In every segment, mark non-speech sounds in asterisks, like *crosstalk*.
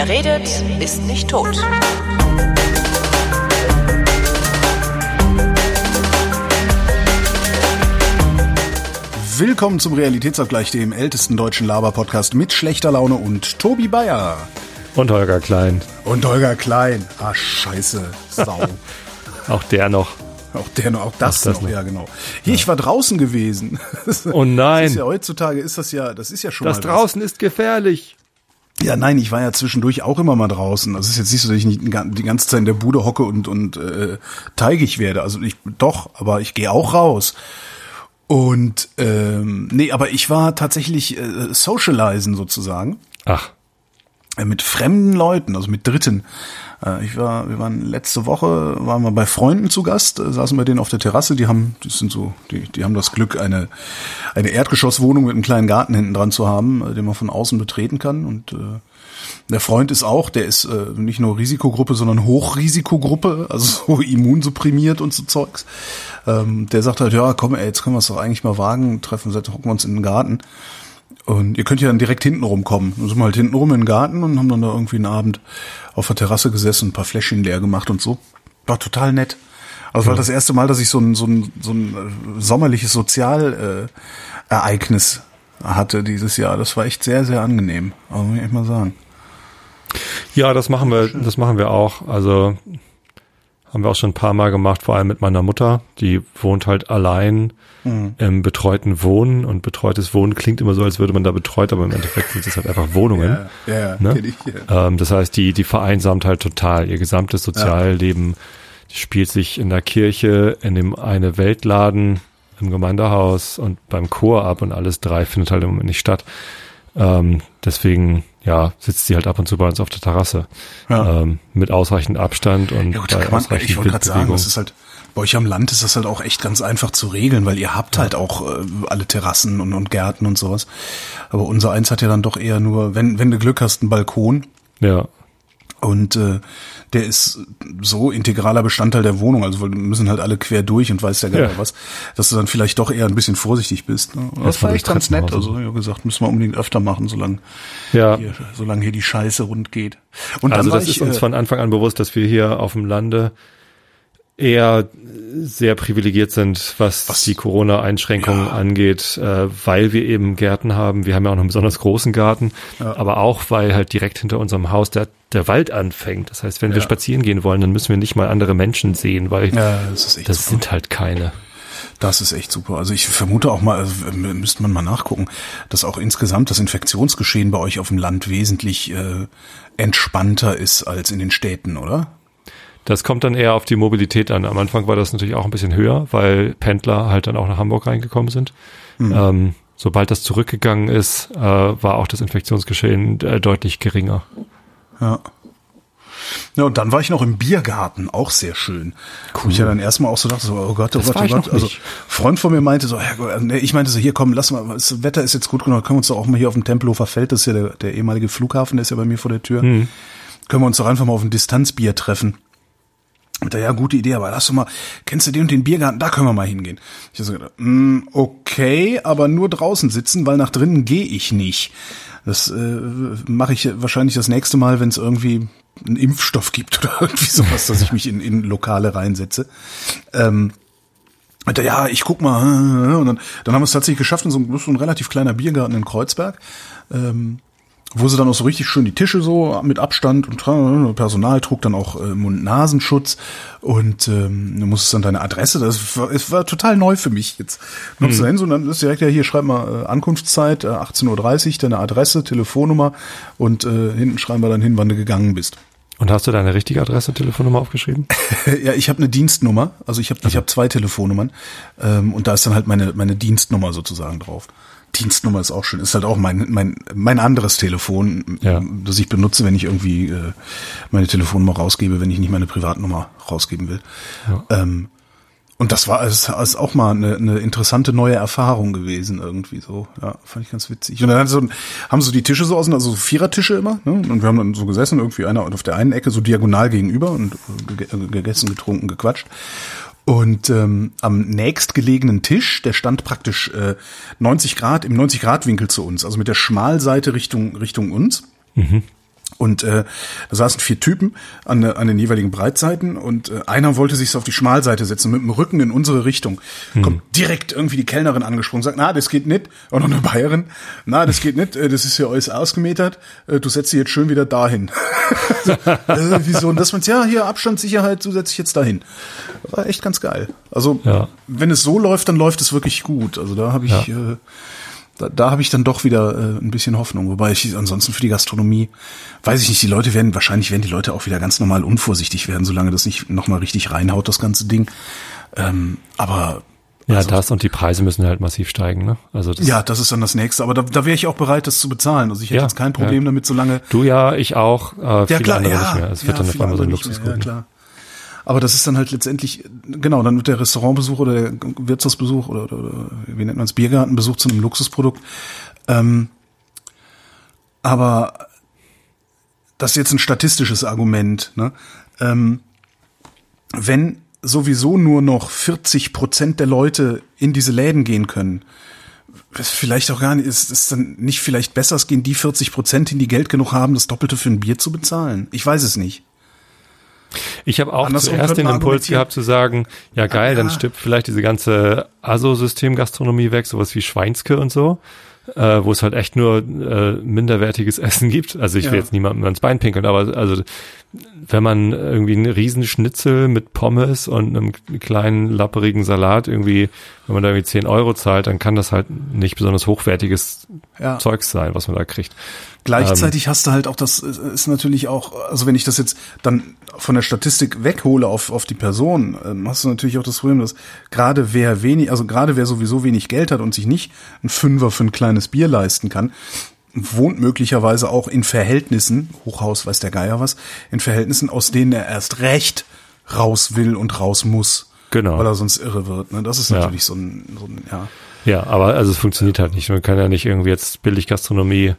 Wer redet, ist nicht tot. Willkommen zum Realitätsabgleich, dem ältesten deutschen Laber-Podcast mit schlechter Laune und Tobi Bayer. Und Holger Klein. Und Holger Klein. Ah, scheiße. Sau. *laughs* auch der noch. Auch der noch, auch das, auch das noch, noch, ja genau. Hier, ja. ich war draußen gewesen. Oh nein. Das ist ja, heutzutage ist das ja, das ist ja schon das mal Das draußen ist gefährlich. Ja, nein, ich war ja zwischendurch auch immer mal draußen. Also es ist jetzt nicht so, dass ich nicht die ganze Zeit in der Bude hocke und und äh, teigig werde. Also ich doch, aber ich gehe auch raus. Und ähm, nee, aber ich war tatsächlich äh, socializen sozusagen. Ach. Äh, mit fremden Leuten, also mit Dritten. Äh, ich war, wir waren letzte Woche, waren wir bei Freunden zu Gast, äh, saßen bei denen auf der Terrasse, die haben, die sind so, die, die haben das Glück, eine, eine Erdgeschosswohnung mit einem kleinen Garten hinten dran zu haben, den man von außen betreten kann und äh, der Freund ist auch, der ist äh, nicht nur Risikogruppe, sondern Hochrisikogruppe, *laughs* also so immunsupprimiert und so Zeugs. Ähm, der sagt halt, ja, komm, ey, jetzt können wir es doch eigentlich mal wagen, treffen, hocken wir uns in den Garten. Und ihr könnt ja dann direkt hinten rumkommen. Dann sind wir halt hinten rum in den Garten und haben dann da irgendwie einen Abend auf der Terrasse gesessen, ein paar Fläschchen leer gemacht und so. War total nett. Also ja. war das erste Mal, dass ich so ein, so ein, so ein äh, sommerliches Sozialereignis hatte dieses Jahr. Das war echt sehr, sehr angenehm. Also muss ich echt mal sagen. Ja, das machen wir, das machen wir auch. Also haben wir auch schon ein paar Mal gemacht, vor allem mit meiner Mutter. Die wohnt halt allein mhm. im betreuten Wohnen und betreutes Wohnen klingt immer so, als würde man da betreut, aber im Endeffekt sind es halt einfach Wohnungen. Ja, ja ne? ich, ja. Ähm, das heißt, die, die vereinsamt halt total. Ihr gesamtes Sozialleben ja. spielt sich in der Kirche, in dem eine Weltladen, im Gemeindehaus und beim Chor ab und alles drei findet halt im Moment nicht statt. Ähm, deswegen ja, sitzt sie halt ab und zu bei uns auf der Terrasse. Ja. Ähm, mit ausreichend Abstand und ja, gut, bei man, ausreichend Ich wollte gerade sagen, das ist halt, bei euch am Land ist das halt auch echt ganz einfach zu regeln, weil ihr habt ja. halt auch äh, alle Terrassen und, und Gärten und sowas. Aber unser eins hat ja dann doch eher nur, wenn, wenn du Glück hast, einen Balkon. Ja. Und äh, der ist so integraler Bestandteil der Wohnung, also wir müssen halt alle quer durch und weiß ja gar nicht was, dass du dann vielleicht doch eher ein bisschen vorsichtig bist. Ne? Das war echt ganz nett. Also ja gesagt, müssen wir unbedingt öfter machen, solange ja. hier, solange hier die Scheiße rund geht. Und also das ich, ist uns äh, von Anfang an bewusst, dass wir hier auf dem Lande eher sehr privilegiert sind, was, was die Corona-Einschränkungen ja. angeht, äh, weil wir eben Gärten haben. Wir haben ja auch noch einen besonders großen Garten, ja. aber auch, weil halt direkt hinter unserem Haus der, der Wald anfängt. Das heißt, wenn ja. wir spazieren gehen wollen, dann müssen wir nicht mal andere Menschen sehen, weil das, das sind halt keine. Das ist echt super. Also ich vermute auch mal, also müsste man mal nachgucken, dass auch insgesamt das Infektionsgeschehen bei euch auf dem Land wesentlich äh, entspannter ist als in den Städten, oder? Das kommt dann eher auf die Mobilität an. Am Anfang war das natürlich auch ein bisschen höher, weil Pendler halt dann auch nach Hamburg reingekommen sind. Mhm. Ähm, sobald das zurückgegangen ist, äh, war auch das Infektionsgeschehen äh, deutlich geringer. Ja. Ja, und dann war ich noch im Biergarten, auch sehr schön. Cool. Ich ja dann erstmal auch so dachte, so, oh Gott, oh das Gott, oh Gott. Also Freund von mir meinte so, ja, ich meinte so, hier komm, lass mal, das Wetter ist jetzt gut genug, können wir uns doch auch mal hier auf dem Tempelhofer Feld, das ist ja der, der ehemalige Flughafen, der ist ja bei mir vor der Tür, mhm. können wir uns doch einfach mal auf ein Distanzbier treffen. Und ja, gute Idee, aber lass doch mal, kennst du den und den Biergarten, da können wir mal hingehen. Ich so gedacht, mm, okay, aber nur draußen sitzen, weil nach drinnen gehe ich nicht. Das äh, mache ich wahrscheinlich das nächste Mal, wenn es irgendwie einen Impfstoff gibt *laughs* oder irgendwie sowas, dass ich mich in, in Lokale reinsetze. Ähm, ja, ich guck mal. *laughs* Und dann, dann haben wir es tatsächlich geschafft in so, so ein relativ kleiner Biergarten in Kreuzberg. Ähm, wo sie dann auch so richtig schön die Tische so mit Abstand und Personal trug dann auch äh, Mund-Nasenschutz und ähm, du musstest dann deine Adresse, das war, es war total neu für mich jetzt. Kommst mhm. du hin, so, und dann ist direkt ja hier, schreib mal äh, Ankunftszeit, äh, 18.30 Uhr, deine Adresse, Telefonnummer und äh, hinten schreiben wir dann hin, wann du gegangen bist. Und hast du deine richtige Adresse, Telefonnummer aufgeschrieben? *laughs* ja, ich habe eine Dienstnummer, also ich habe also. ich hab zwei Telefonnummern ähm, und da ist dann halt meine meine Dienstnummer sozusagen drauf. Dienstnummer ist auch schön. Ist halt auch mein, mein, mein anderes Telefon, ja. das ich benutze, wenn ich irgendwie äh, meine Telefonnummer rausgebe, wenn ich nicht meine Privatnummer rausgeben will. Ja. Ähm, und das war ist, ist auch mal eine, eine interessante neue Erfahrung gewesen irgendwie so. Ja, fand ich ganz witzig. Und dann so, haben so die Tische so außen, also so Vierertische immer. Ne? Und wir haben dann so gesessen, irgendwie einer auf der einen Ecke so diagonal gegenüber und gegessen, getrunken, gequatscht. Und ähm, am nächstgelegenen Tisch, der stand praktisch äh, 90 Grad im 90 Grad Winkel zu uns, also mit der Schmalseite Richtung Richtung uns. Mhm. Und äh, da saßen vier Typen an, an den jeweiligen Breitseiten und äh, einer wollte sich auf die Schmalseite setzen, mit dem Rücken in unsere Richtung. Hm. Kommt direkt irgendwie die Kellnerin angesprungen, sagt, na, das geht nicht. Und noch eine Bayerin, na, das geht nicht, äh, das ist ja alles ausgemetert, äh, du setzt sie jetzt schön wieder dahin. *laughs* so, äh, wieso? Und das man ja, hier Abstand, Sicherheit, du setzt dich jetzt dahin. War echt ganz geil. Also, ja. wenn es so läuft, dann läuft es wirklich gut. Also da habe ich... Ja. Äh, da, da habe ich dann doch wieder äh, ein bisschen Hoffnung. Wobei ich ansonsten für die Gastronomie, weiß ich nicht, die Leute werden, wahrscheinlich werden die Leute auch wieder ganz normal unvorsichtig werden, solange das nicht nochmal richtig reinhaut, das ganze Ding. Ähm, aber ja, also, das und die Preise müssen halt massiv steigen, ne? Also das ja, das ist dann das nächste. Aber da, da wäre ich auch bereit, das zu bezahlen. Also ich hätte ja, jetzt kein Problem ja. damit, solange du ja, ich auch. Äh, ja viele klar, andere ja, nicht mehr. Es wird ja, dann auf einmal so ein Luxusgut. Ja, klar. Aber das ist dann halt letztendlich, genau, dann wird der Restaurantbesuch oder der Wirtshausbesuch oder, oder, oder wie nennt man es, Biergartenbesuch zu einem Luxusprodukt. Ähm, aber das ist jetzt ein statistisches Argument. Ne? Ähm, wenn sowieso nur noch 40 Prozent der Leute in diese Läden gehen können, vielleicht auch gar nicht, ist es dann nicht vielleicht besser, es gehen die 40 Prozent hin, die Geld genug haben, das Doppelte für ein Bier zu bezahlen? Ich weiß es nicht. Ich habe auch Andersrum zuerst den Impuls gehabt zu sagen, ja geil, ja. dann stirbt vielleicht diese ganze ASO-System-Gastronomie weg, sowas wie Schweinske und so äh, wo es halt echt nur äh, minderwertiges *laughs* Essen gibt. Also ich will ja. jetzt niemandem ans Bein pinkeln, aber also wenn man irgendwie einen riesen Schnitzel mit Pommes und einem kleinen lapperigen Salat irgendwie, wenn man da irgendwie 10 Euro zahlt, dann kann das halt nicht besonders hochwertiges ja. Zeugs sein, was man da kriegt. Gleichzeitig ähm, hast du halt auch, das ist natürlich auch, also wenn ich das jetzt dann von der Statistik weghole auf, auf die Person, ähm, hast du natürlich auch das Problem, dass gerade wer wenig, also gerade wer sowieso wenig Geld hat und sich nicht ein Fünfer für ein kleines Bier leisten kann, wohnt möglicherweise auch in Verhältnissen, Hochhaus weiß der Geier was, in Verhältnissen, aus denen er erst recht raus will und raus muss. Genau. Weil er sonst irre wird. Ne? Das ist natürlich ja. so, ein, so ein, ja. Ja, aber also es funktioniert halt nicht. Man kann ja nicht irgendwie jetzt Billiggastronomie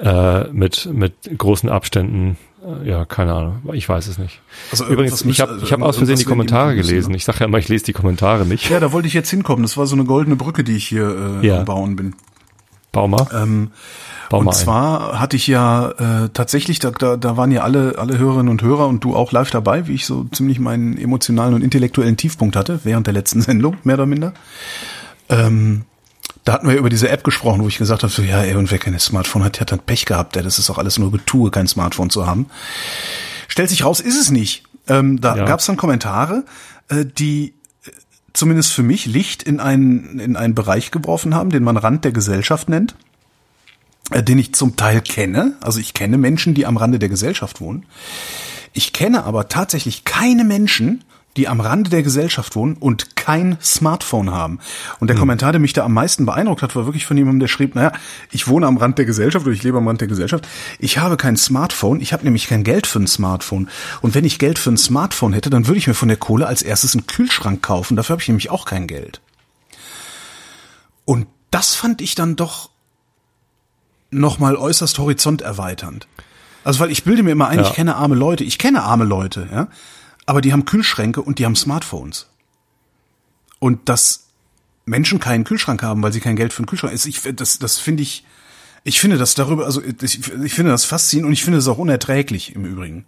äh, mit, mit großen Abständen ja, keine Ahnung. Ich weiß es nicht. Also Übrigens, ich habe ich hab aus Versehen die Kommentare gelesen. Ne? Ich sage ja immer, ich lese die Kommentare nicht. Ja, da wollte ich jetzt hinkommen. Das war so eine goldene Brücke, die ich hier äh, ja. am Bauen bin. Bau mal. Ähm, Bau und zwar ein. hatte ich ja äh, tatsächlich, da, da, da waren ja alle, alle Hörerinnen und Hörer und du auch live dabei, wie ich so ziemlich meinen emotionalen und intellektuellen Tiefpunkt hatte während der letzten *laughs* Sendung, mehr oder minder. Ähm, da hatten wir über diese App gesprochen, wo ich gesagt habe, so, ja, ey, und wer kein Smartphone hat, der hat dann Pech gehabt, ey, das ist auch alles nur Getue, kein Smartphone zu haben. Stellt sich raus, ist es nicht. Ähm, da ja. gab es dann Kommentare, äh, die äh, zumindest für mich Licht in einen, in einen Bereich geworfen haben, den man Rand der Gesellschaft nennt, äh, den ich zum Teil kenne. Also ich kenne Menschen, die am Rande der Gesellschaft wohnen. Ich kenne aber tatsächlich keine Menschen, die am Rande der Gesellschaft wohnen und kein Smartphone haben. Und der hm. Kommentar, der mich da am meisten beeindruckt hat, war wirklich von jemandem, der schrieb, naja, ich wohne am Rand der Gesellschaft oder ich lebe am Rand der Gesellschaft. Ich habe kein Smartphone, ich habe nämlich kein Geld für ein Smartphone. Und wenn ich Geld für ein Smartphone hätte, dann würde ich mir von der Kohle als erstes einen Kühlschrank kaufen. Dafür habe ich nämlich auch kein Geld. Und das fand ich dann doch nochmal äußerst horizonterweiternd. Also weil ich bilde mir immer ein, ja. ich kenne arme Leute, ich kenne arme Leute, ja aber die haben Kühlschränke und die haben Smartphones. Und dass Menschen keinen Kühlschrank haben, weil sie kein Geld für einen Kühlschrank ist, ich, das, das finde ich, ich finde das darüber, also ich, ich finde das faszinierend und ich finde es auch unerträglich im Übrigen.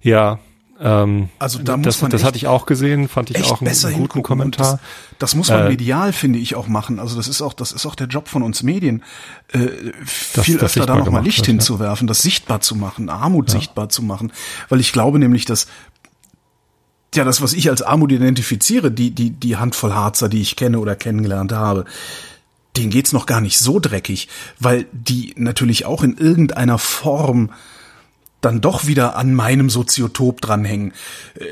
Ja, ähm, also da muss das, man das hatte ich auch gesehen, fand ich auch einen, einen guten Kommentar. Das, das, muss man äh, medial, finde ich, auch machen. Also das ist auch, das ist auch der Job von uns Medien, äh, viel das, öfter da nochmal Licht wird, hinzuwerfen, ja. das sichtbar zu machen, Armut ja. sichtbar zu machen, weil ich glaube nämlich, dass ja, das, was ich als Armut identifiziere, die, die, die Handvoll Harzer, die ich kenne oder kennengelernt habe, denen geht's noch gar nicht so dreckig, weil die natürlich auch in irgendeiner Form dann doch wieder an meinem Soziotop dranhängen. Äh,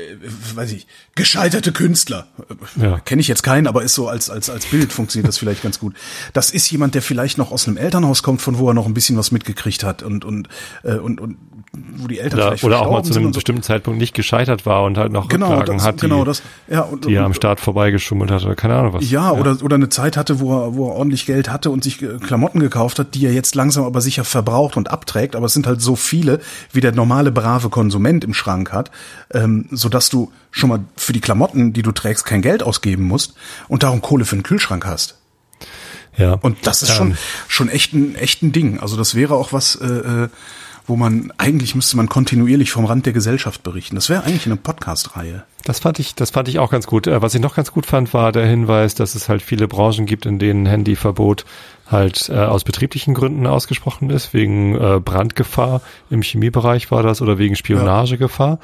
weiß ich, gescheiterte Künstler. Ja. Kenne ich jetzt keinen, aber ist so als, als, als Bild funktioniert das vielleicht ganz gut. Das ist jemand, der vielleicht noch aus einem Elternhaus kommt, von wo er noch ein bisschen was mitgekriegt hat und, und, äh, und, und wo die Eltern oder, oder auch mal zu einem bestimmten Zeitpunkt nicht gescheitert war und halt noch genau, Rücklagen das, hat, die, genau das, ja, und, die er am Start vorbeigeschummelt hat oder keine Ahnung was. Ja, ja, oder oder eine Zeit hatte, wo er, wo er ordentlich Geld hatte und sich Klamotten gekauft hat, die er jetzt langsam aber sicher verbraucht und abträgt. Aber es sind halt so viele, wie der normale brave Konsument im Schrank hat, ähm, so dass du schon mal für die Klamotten, die du trägst, kein Geld ausgeben musst und darum Kohle für den Kühlschrank hast. Ja. Und das ist ähm, schon schon echt ein echt ein Ding. Also das wäre auch was. Äh, äh wo man, eigentlich müsste man kontinuierlich vom Rand der Gesellschaft berichten. Das wäre eigentlich eine Podcast-Reihe. Das fand ich, das fand ich auch ganz gut. Äh, was ich noch ganz gut fand, war der Hinweis, dass es halt viele Branchen gibt, in denen Handyverbot halt äh, aus betrieblichen Gründen ausgesprochen ist, wegen äh, Brandgefahr im Chemiebereich war das oder wegen Spionagegefahr. Ja.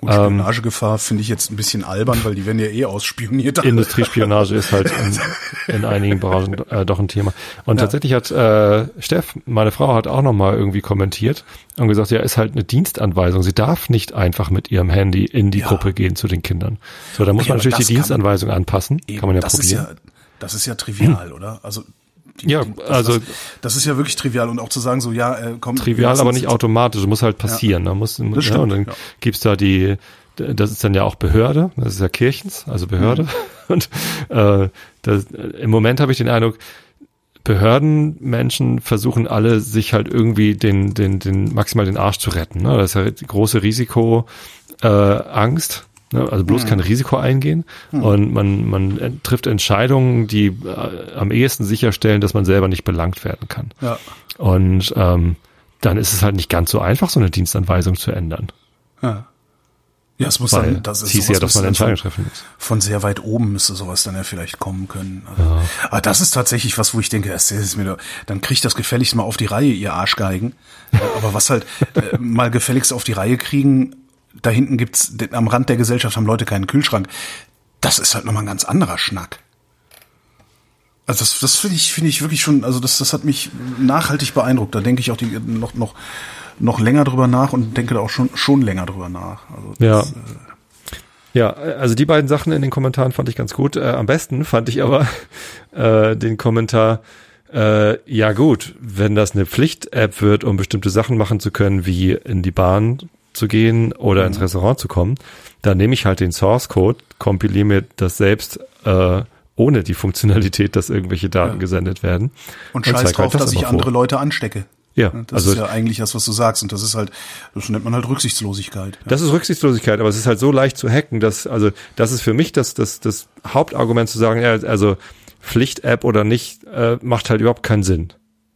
Spionagegefahr ähm, finde ich jetzt ein bisschen albern, weil die werden ja eh ausspioniert. *laughs* Industriespionage ist halt in, in einigen Branchen äh, doch ein Thema. Und ja. tatsächlich hat äh, Steff, meine Frau, hat auch nochmal irgendwie kommentiert und gesagt, ja, ist halt eine Dienstanweisung. Sie darf nicht einfach mit ihrem Handy in die ja. Gruppe gehen zu den Kindern. So, da muss okay, man natürlich die Dienstanweisung anpassen. Eben, kann man ja das probieren. Ist ja, das ist ja trivial, oder? Also die, ja, die, also das, das, ist ja wirklich trivial und auch zu sagen so ja äh, komm trivial, aber nicht automatisch, muss halt passieren. Ja. Da muss, ja, stimmt, und dann ja. gibt's da die das ist dann ja auch Behörde, das ist ja Kirchens, also Behörde. Mhm. *laughs* Und äh, das, im Moment habe ich den Eindruck, Behördenmenschen versuchen alle, sich halt irgendwie den, den, den maximal den Arsch zu retten. Ne? Das ist ja große Risiko, äh, Angst. Ne? Also bloß mhm. kein Risiko eingehen. Mhm. Und man, man trifft Entscheidungen, die äh, am ehesten sicherstellen, dass man selber nicht belangt werden kann. Ja. Und ähm, dann ist es halt nicht ganz so einfach, so eine Dienstanweisung zu ändern. Ja. Ja, es muss Weil dann, das ist hieß ja, dass man Entscheidungen treffen muss. Von sehr weit oben müsste sowas dann ja vielleicht kommen können. Also, ja. Aber das ist tatsächlich was, wo ich denke, das ist mir doch, dann kriegt das gefälligst mal auf die Reihe, ihr Arschgeigen. aber was halt äh, mal gefälligst auf die Reihe kriegen, da hinten gibt's, am Rand der Gesellschaft haben Leute keinen Kühlschrank. Das ist halt nochmal ein ganz anderer Schnack. Also das, das finde ich, finde ich wirklich schon, also das, das hat mich nachhaltig beeindruckt. Da denke ich auch die, noch, noch, noch länger drüber nach und denke da auch schon, schon länger drüber nach. Also das, ja. Äh, ja, also die beiden Sachen in den Kommentaren fand ich ganz gut. Äh, am besten fand ich aber *laughs* äh, den Kommentar, äh, ja gut, wenn das eine Pflicht-App wird, um bestimmte Sachen machen zu können, wie in die Bahn zu gehen oder mhm. ins Restaurant zu kommen, dann nehme ich halt den Source Code, kompiliere mir das selbst äh, ohne die Funktionalität, dass irgendwelche Daten ja. gesendet werden. Und, und scheiß drauf, halt dass ich andere vor. Leute anstecke. Ja, das also, ist ja eigentlich das, was du sagst. Und das ist halt, das nennt man halt Rücksichtslosigkeit. Das ist Rücksichtslosigkeit, aber es ist halt so leicht zu hacken, dass, also, das ist für mich das, das, das Hauptargument zu sagen, ja, also, Pflicht-App oder nicht, äh, macht halt überhaupt keinen Sinn.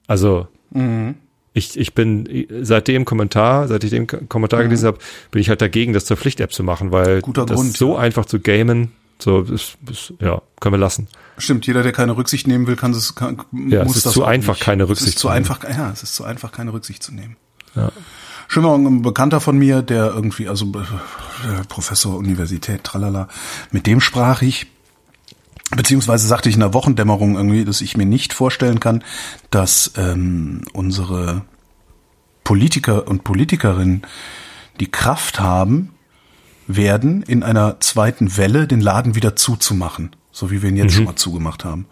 Also, mhm. Ich, ich bin seit dem Kommentar, seit ich den Kommentar mhm. gelesen habe, bin ich halt dagegen, das zur Pflicht-App zu machen, weil Guter das Grund, so ja. einfach zu gamen, so, ist, ist, ja, können wir lassen. Stimmt, jeder, der keine Rücksicht nehmen will, kann es kann, ja, muss es ist zu einfach, nicht. keine Rücksicht es ist zu nehmen. einfach, ja, es ist zu einfach, keine Rücksicht zu nehmen. Ja. Schön mal ein Bekannter von mir, der irgendwie, also äh, Professor Universität, tralala, mit dem sprach ich, beziehungsweise sagte ich in der Wochendämmerung irgendwie, dass ich mir nicht vorstellen kann, dass ähm, unsere Politiker und Politikerinnen die Kraft haben, werden, in einer zweiten Welle den Laden wieder zuzumachen, so wie wir ihn jetzt mhm. schon mal zugemacht haben.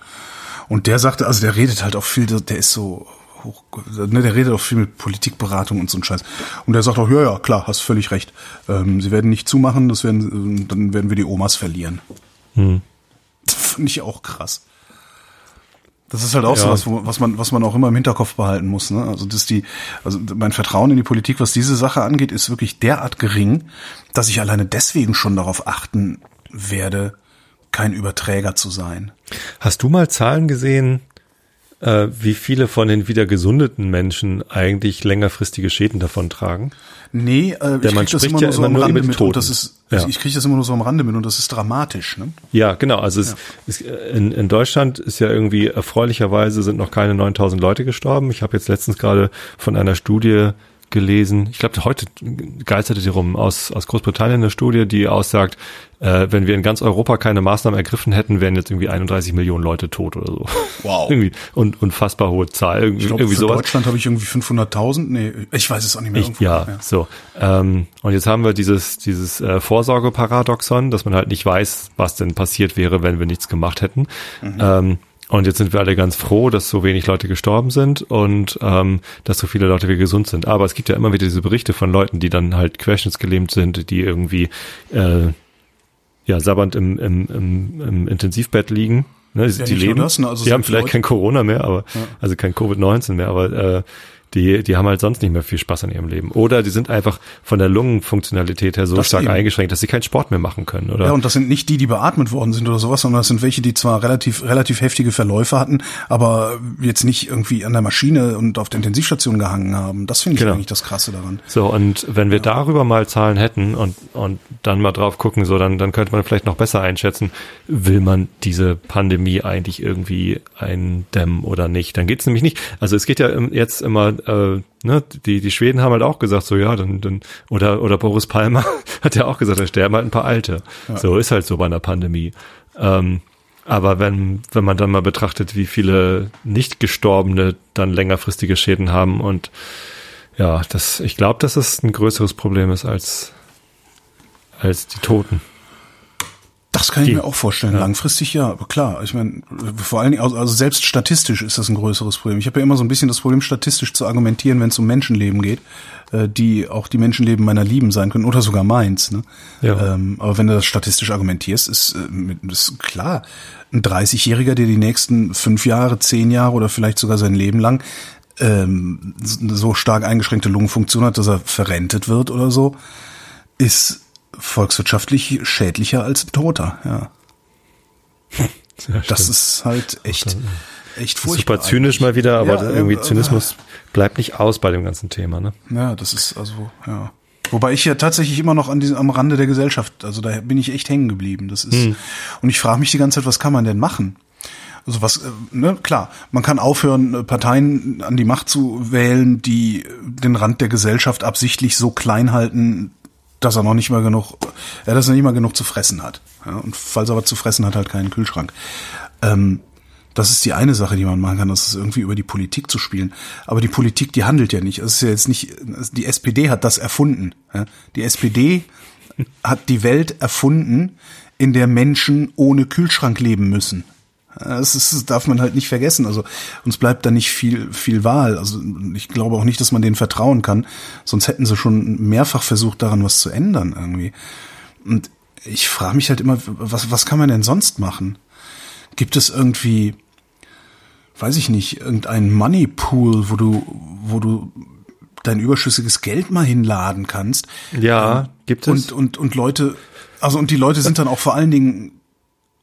Und der sagte, also der redet halt auch viel, der ist so hoch, ne, der redet auch viel mit Politikberatung und so ein Scheiß. Und der sagt auch, ja, ja, klar, hast völlig recht. Ähm, sie werden nicht zumachen, das werden, dann werden wir die Omas verlieren. Mhm. Das finde ich auch krass. Das ist halt auch ja. so was, was man, was man auch immer im Hinterkopf behalten muss. Ne? Also das die, also mein Vertrauen in die Politik, was diese Sache angeht, ist wirklich derart gering, dass ich alleine deswegen schon darauf achten werde, kein Überträger zu sein. Hast du mal Zahlen gesehen, äh, wie viele von den wieder gesundeten Menschen eigentlich längerfristige Schäden davon tragen? Nee, äh, ich kriege das immer nur so am Rande mit und das ist, ja. ich kriege das immer nur so am Rande mit und das ist dramatisch. Ne? Ja, genau. Also es, ja. es, in, in Deutschland ist ja irgendwie erfreulicherweise sind noch keine 9000 Leute gestorben. Ich habe jetzt letztens gerade von einer Studie gelesen. Ich glaube, heute geisterte sie rum aus, aus Großbritannien eine Studie, die aussagt, äh, wenn wir in ganz Europa keine Maßnahmen ergriffen hätten, wären jetzt irgendwie 31 Millionen Leute tot oder so. Wow. *laughs* irgendwie und unfassbar hohe Zahl. Irgendwie, ich glaub, irgendwie für sowas. Deutschland habe ich irgendwie 500.000. Nee, ich weiß es auch nicht mehr. Ich, ja, ja, so. Ähm, und jetzt haben wir dieses dieses äh, Vorsorgeparadoxon, dass man halt nicht weiß, was denn passiert wäre, wenn wir nichts gemacht hätten. Mhm. Ähm, und jetzt sind wir alle ganz froh, dass so wenig Leute gestorben sind und ähm, dass so viele Leute wieder gesund sind. Aber es gibt ja immer wieder diese Berichte von Leuten, die dann halt querschnittsgelähmt sind, die irgendwie äh, ja sabbernd im, im, im, im Intensivbett liegen. Ne, die, ja, leben, das, ne? also die haben vielleicht Leute. kein Corona mehr, aber ja. also kein Covid-19 mehr, aber äh, die, die haben halt sonst nicht mehr viel Spaß an ihrem Leben. Oder die sind einfach von der Lungenfunktionalität her so das stark eben. eingeschränkt, dass sie keinen Sport mehr machen können, oder? Ja, und das sind nicht die, die beatmet worden sind oder sowas, sondern das sind welche, die zwar relativ, relativ heftige Verläufe hatten, aber jetzt nicht irgendwie an der Maschine und auf der Intensivstation gehangen haben. Das finde ich genau. eigentlich das Krasse daran. So, und wenn wir ja. darüber mal Zahlen hätten und, und dann mal drauf gucken, so, dann, dann könnte man vielleicht noch besser einschätzen, will man diese Pandemie eigentlich irgendwie eindämmen oder nicht. Dann geht es nämlich nicht. Also es geht ja jetzt immer äh, ne, die, die Schweden haben halt auch gesagt, so ja, dann, dann oder, oder Boris Palmer *laughs* hat ja auch gesagt, da sterben halt ein paar Alte. Ja. So ist halt so bei einer Pandemie. Ähm, aber wenn, wenn man dann mal betrachtet, wie viele nicht gestorbene dann längerfristige Schäden haben und ja, das, ich glaube, dass es ein größeres Problem ist als, als die Toten. Das kann ich mir auch vorstellen. Ja. Langfristig ja, aber klar. Ich meine, vor allen Dingen, also, also selbst statistisch ist das ein größeres Problem. Ich habe ja immer so ein bisschen das Problem, statistisch zu argumentieren, wenn es um Menschenleben geht, äh, die auch die Menschenleben meiner Lieben sein können oder sogar meins. Ne? Ja. Ähm, aber wenn du das statistisch argumentierst, ist, äh, ist klar, ein 30-Jähriger, der die nächsten fünf Jahre, zehn Jahre oder vielleicht sogar sein Leben lang ähm, so stark eingeschränkte Lungenfunktion hat, dass er verrentet wird oder so, ist volkswirtschaftlich schädlicher als ein Toter, ja. ja das ist halt echt, echt furchtbar. Super zynisch eigentlich. mal wieder, aber ja, irgendwie äh, Zynismus bleibt nicht aus bei dem ganzen Thema, ne? Ja, das ist also, ja. Wobei ich ja tatsächlich immer noch an diesem, am Rande der Gesellschaft, also da bin ich echt hängen geblieben. Das ist, hm. und ich frage mich die ganze Zeit, was kann man denn machen? Also was, äh, ne, klar, man kann aufhören, äh, Parteien an die Macht zu wählen, die den Rand der Gesellschaft absichtlich so klein halten, dass er noch nicht mal genug, ja, dass er nicht mal genug zu fressen hat. Ja, und falls er was zu fressen hat, halt keinen Kühlschrank. Ähm, das ist die eine Sache, die man machen kann, das ist irgendwie über die Politik zu spielen. Aber die Politik, die handelt ja nicht. Es ist ja jetzt nicht, die SPD hat das erfunden. Ja? Die SPD hat die Welt erfunden, in der Menschen ohne Kühlschrank leben müssen. Das, ist, das darf man halt nicht vergessen. Also uns bleibt da nicht viel, viel Wahl. Also ich glaube auch nicht, dass man denen vertrauen kann. Sonst hätten sie schon mehrfach versucht, daran was zu ändern irgendwie. Und ich frage mich halt immer, was, was kann man denn sonst machen? Gibt es irgendwie, weiß ich nicht, irgendeinen Money Pool, wo du, wo du dein überschüssiges Geld mal hinladen kannst? Ja, gibt es. Und, und, und Leute, also und die Leute sind dann auch vor allen Dingen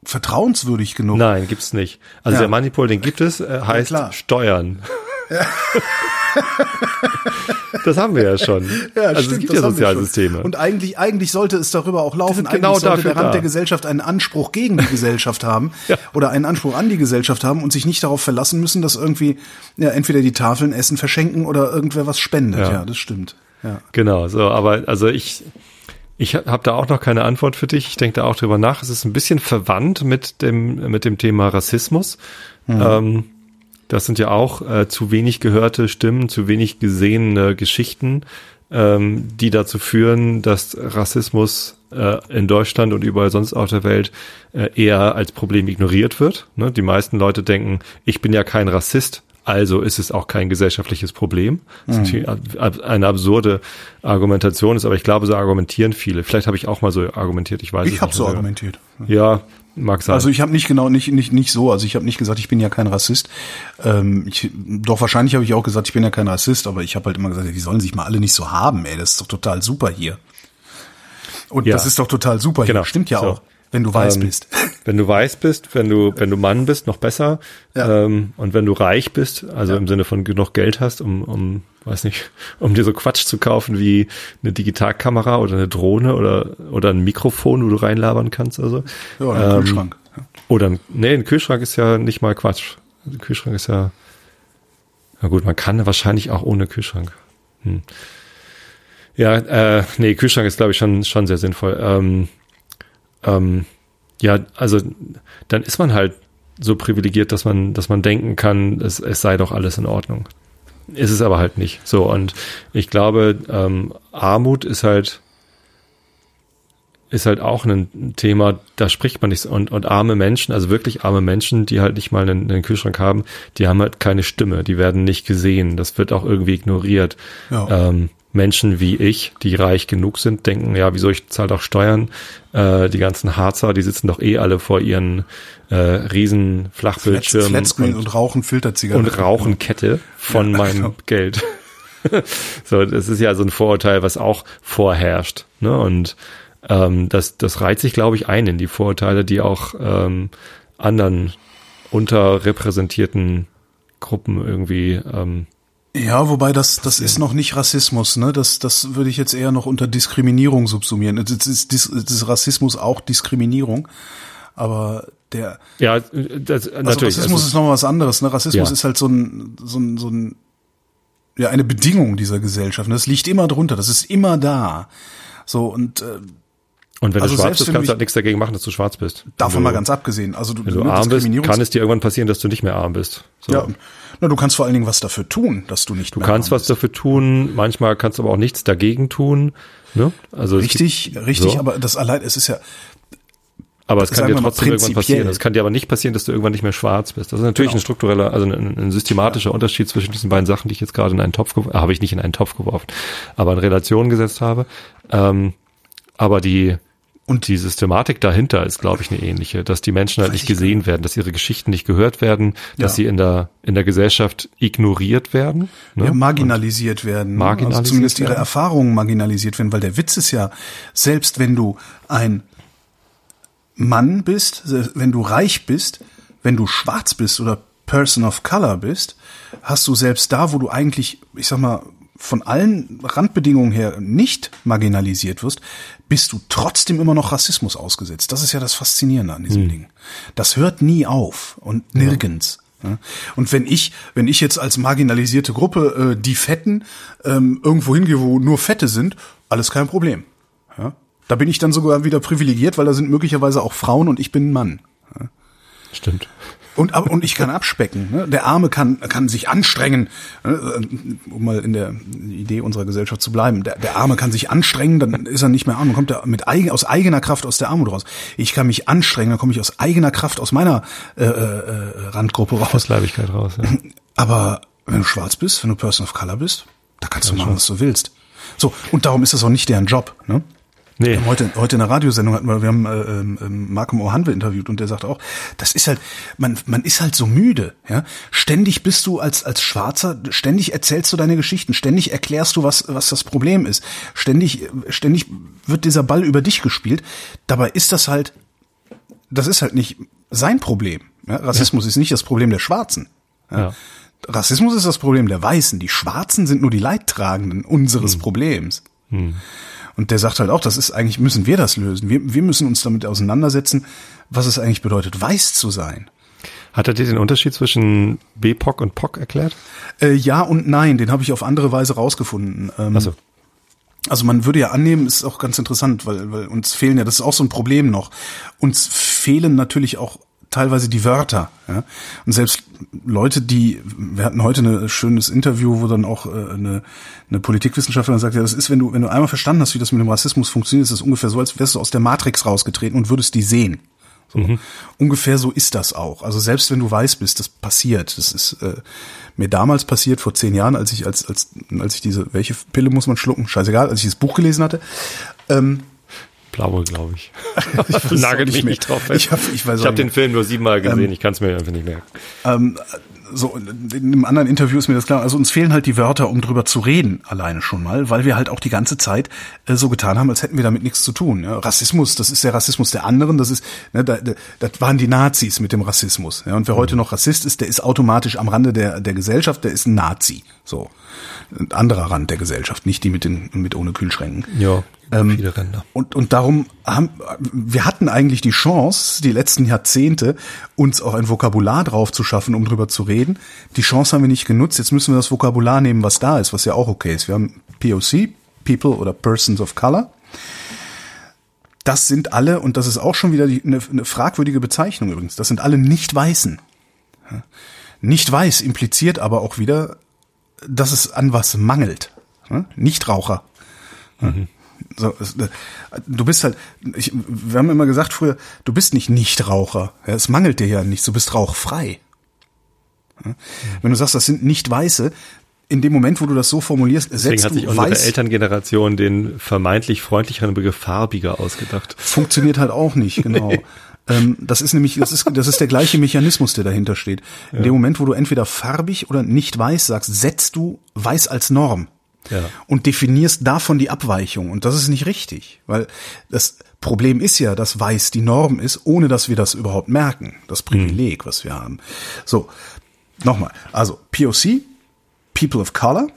vertrauenswürdig genug. Nein, gibt's nicht. Also ja. der Moneypool, den gibt es, äh, heißt ja, Steuern. Ja. *laughs* das haben wir ja schon. Ja, also stimmt, es gibt ja Sozialsysteme. Und eigentlich, eigentlich sollte es darüber auch laufen. Eigentlich genau sollte der Rand da. der Gesellschaft einen Anspruch gegen die *laughs* Gesellschaft haben ja. oder einen Anspruch an die Gesellschaft haben und sich nicht darauf verlassen müssen, dass irgendwie ja entweder die Tafeln Essen verschenken oder irgendwer was spendet. Ja, ja das stimmt. Ja. Genau, so, aber also ich ich habe da auch noch keine Antwort für dich. Ich denke da auch drüber nach. Es ist ein bisschen verwandt mit dem, mit dem Thema Rassismus. Mhm. Ähm, das sind ja auch äh, zu wenig gehörte Stimmen, zu wenig gesehene Geschichten, ähm, die dazu führen, dass Rassismus äh, in Deutschland und überall sonst auf der Welt äh, eher als Problem ignoriert wird. Ne? Die meisten Leute denken, ich bin ja kein Rassist, also ist es auch kein gesellschaftliches Problem. Mhm. eine absurde Argumentation ist, aber ich glaube, so argumentieren viele. Vielleicht habe ich auch mal so argumentiert, ich weiß ich es nicht. Ich habe so argumentiert. Ja, mag sein. Also ich habe nicht genau, nicht, nicht, nicht so. Also ich habe nicht gesagt, ich bin ja kein Rassist. Ähm, ich, doch wahrscheinlich habe ich auch gesagt, ich bin ja kein Rassist, aber ich habe halt immer gesagt, die sollen sich mal alle nicht so haben, ey. Das ist doch total super hier. Und ja. das ist doch total super genau. hier. Stimmt ja so. auch. Wenn du weiß ähm, bist. *laughs* Wenn du weiß bist, wenn du, wenn du Mann bist, noch besser. Ja. Ähm, und wenn du reich bist, also ja. im Sinne von genug Geld hast, um, um, weiß nicht, *laughs* um dir so Quatsch zu kaufen wie eine Digitalkamera oder eine Drohne oder, oder ein Mikrofon, wo du reinlabern kannst, also. Ja, oder ein ähm, Kühlschrank. Oder, nee, ein Kühlschrank ist ja nicht mal Quatsch. Ein Kühlschrank ist ja, na gut, man kann wahrscheinlich auch ohne Kühlschrank. Hm. Ja, äh, nee, Kühlschrank ist, glaube ich, schon, schon sehr sinnvoll. Ähm, ähm, ja, also dann ist man halt so privilegiert, dass man, dass man denken kann, es, es sei doch alles in Ordnung. Ist es aber halt nicht. So, und ich glaube, ähm, Armut ist halt, ist halt auch ein Thema, da spricht man nicht. Und, und arme Menschen, also wirklich arme Menschen, die halt nicht mal einen, einen Kühlschrank haben, die haben halt keine Stimme, die werden nicht gesehen. Das wird auch irgendwie ignoriert. Ja. Ähm, Menschen wie ich, die reich genug sind, denken, ja, wieso ich zahle doch Steuern? Äh, die ganzen Harzer, die sitzen doch eh alle vor ihren äh, riesen Flachbildschirmen und, und, rauchen Filterzigaretten. Und rauchen Kette von ja, meinem genau. Geld. *laughs* so, das ist ja so ein Vorurteil, was auch vorherrscht. Ne? Und ähm, das, das reiht sich, glaube ich, ein in die Vorurteile, die auch ähm, anderen unterrepräsentierten Gruppen irgendwie ähm, ja, wobei das das ist noch nicht Rassismus, ne? Das das würde ich jetzt eher noch unter Diskriminierung subsumieren. Das ist, das ist Rassismus auch Diskriminierung, aber der ja das, also natürlich Rassismus also, ist noch was anderes. Ne? Rassismus ja. ist halt so ein so ein so ein ja eine Bedingung dieser Gesellschaft. Ne? Das liegt immer drunter. Das ist immer da. So und äh, und wenn also du schwarz bist, kannst du halt nichts dagegen machen, dass du schwarz bist. Davon mal ganz abgesehen. Also du, wenn du arm bist, kann es dir irgendwann passieren, dass du nicht mehr arm bist. So. Ja, na, du kannst vor allen Dingen was dafür tun, dass du nicht du mehr Du kannst was bist. dafür tun, manchmal kannst du aber auch nichts dagegen tun. Ne? Also richtig, gibt, richtig, so. aber das allein, es ist ja, aber es kann dir trotzdem irgendwann passieren. Es kann dir aber nicht passieren, dass du irgendwann nicht mehr schwarz bist. Das ist natürlich genau. ein struktureller, also ein, ein systematischer ja. Unterschied zwischen diesen beiden Sachen, die ich jetzt gerade in einen Topf geworfen, habe ich nicht in einen Topf geworfen, aber in Relation gesetzt habe. Ähm, aber die, und die Systematik dahinter ist, glaube ich, eine ähnliche, dass die Menschen halt nicht gesehen werden, dass ihre Geschichten nicht gehört werden, dass ja. sie in der, in der Gesellschaft ignoriert werden. Ne? Ja, marginalisiert Und werden. Marginalisiert also zumindest ihre Erfahrungen marginalisiert werden, weil der Witz ist ja, selbst wenn du ein Mann bist, wenn du reich bist, wenn du schwarz bist oder Person of Color bist, hast du selbst da, wo du eigentlich, ich sag mal, von allen Randbedingungen her nicht marginalisiert wirst, bist du trotzdem immer noch Rassismus ausgesetzt. Das ist ja das Faszinierende an diesem hm. Ding. Das hört nie auf und nirgends. Ja. Und wenn ich, wenn ich jetzt als marginalisierte Gruppe äh, die Fetten ähm, irgendwo hingehe, wo nur Fette sind, alles kein Problem. Ja. Da bin ich dann sogar wieder privilegiert, weil da sind möglicherweise auch Frauen und ich bin ein Mann. Ja. Stimmt. Und, und ich kann abspecken. Ne? Der Arme kann, kann sich anstrengen, ne? um mal in der Idee unserer Gesellschaft zu bleiben. Der, der Arme kann sich anstrengen, dann ist er nicht mehr arm, dann kommt er mit eigen, aus eigener Kraft aus der Armut raus. Ich kann mich anstrengen, dann komme ich aus eigener Kraft aus meiner äh, äh, Randgruppe raus. Aus Leibigkeit raus, ja. *clears throat* Aber wenn du schwarz bist, wenn du Person of Color bist, da kannst ja, du machen, schon. was du willst. So, und darum ist das auch nicht deren Job. Ne? Nee. Wir haben heute, heute in der Radiosendung hatten wir, wir haben äh, äh, Markham O'Hanwe interviewt und der sagt auch, das ist halt, man, man ist halt so müde, ja. Ständig bist du als, als Schwarzer, ständig erzählst du deine Geschichten, ständig erklärst du, was, was das Problem ist. Ständig, ständig wird dieser Ball über dich gespielt. Dabei ist das halt, das ist halt nicht sein Problem. Ja? Rassismus ja. ist nicht das Problem der Schwarzen. Ja? ja. Rassismus ist das Problem der Weißen. Die Schwarzen sind nur die Leidtragenden unseres hm. Problems. Hm. Und der sagt halt auch, das ist eigentlich, müssen wir das lösen. Wir, wir müssen uns damit auseinandersetzen, was es eigentlich bedeutet, weiß zu sein. Hat er dir den Unterschied zwischen BPOC und POC erklärt? Äh, ja und nein, den habe ich auf andere Weise rausgefunden. Ähm, Ach so. Also man würde ja annehmen, ist auch ganz interessant, weil, weil uns fehlen ja, das ist auch so ein Problem noch. Uns fehlen natürlich auch teilweise die Wörter. Ja? Und selbst Leute, die, wir hatten heute ein schönes Interview, wo dann auch äh, eine, eine Politikwissenschaftlerin sagt, ja, das ist, wenn du, wenn du einmal verstanden hast, wie das mit dem Rassismus funktioniert, ist das ungefähr so, als wärst du aus der Matrix rausgetreten und würdest die sehen. So. Mhm. Ungefähr so ist das auch. Also selbst wenn du weiß bist, das passiert. Das ist äh, mir damals passiert, vor zehn Jahren, als ich, als, als, als ich diese, welche Pille muss man schlucken? Scheißegal, als ich das Buch gelesen hatte. Ähm, Blaue, glaube ich. *laughs* ich Nagel mich nicht drauf. Ich habe ich ich hab den Film nur siebenmal gesehen, ähm, ich kann es mir einfach nicht merken. Ähm, so in einem anderen Interview ist mir das klar. Also uns fehlen halt die Wörter, um drüber zu reden, alleine schon mal, weil wir halt auch die ganze Zeit äh, so getan haben, als hätten wir damit nichts zu tun. Ja, Rassismus, das ist der Rassismus der anderen, das ist, ne, da, da, das waren die Nazis mit dem Rassismus. Ja, und wer mhm. heute noch Rassist ist, der ist automatisch am Rande der der Gesellschaft, der ist ein Nazi. So ein anderer Rand der Gesellschaft, nicht die mit den mit ohne Kühlschränken. Ja, ähm, viele Ränder. Und, und darum haben, wir hatten eigentlich die Chance, die letzten Jahrzehnte, uns auch ein Vokabular drauf zu schaffen, um drüber zu reden. Die Chance haben wir nicht genutzt. Jetzt müssen wir das Vokabular nehmen, was da ist, was ja auch okay ist. Wir haben POC, People oder Persons of Color. Das sind alle, und das ist auch schon wieder die, eine, eine fragwürdige Bezeichnung übrigens, das sind alle Nicht-Weißen. Nicht weiß impliziert aber auch wieder, dass es an was mangelt. Nichtraucher. Mhm. So, äh, du bist halt, ich, wir haben immer gesagt früher, du bist nicht Nichtraucher. Ja, es mangelt dir ja nichts, du bist rauchfrei. Ja? Wenn du sagst, das sind nicht Weiße, in dem Moment, wo du das so formulierst, Deswegen setzt hat sich unsere weiß, Elterngeneration den vermeintlich freundlicheren Begriff farbiger ausgedacht. Funktioniert halt auch nicht, *laughs* genau. nee. Ähm, das ist nämlich, das ist, das ist der gleiche Mechanismus, der dahinter steht. In ja. dem Moment, wo du entweder farbig oder nicht weiß sagst, setzt du weiß als Norm. Ja. Und definierst davon die Abweichung. Und das ist nicht richtig, weil das Problem ist ja, dass weiß die Norm ist, ohne dass wir das überhaupt merken. Das Privileg, was wir haben. So, nochmal. Also, POC, People of Color,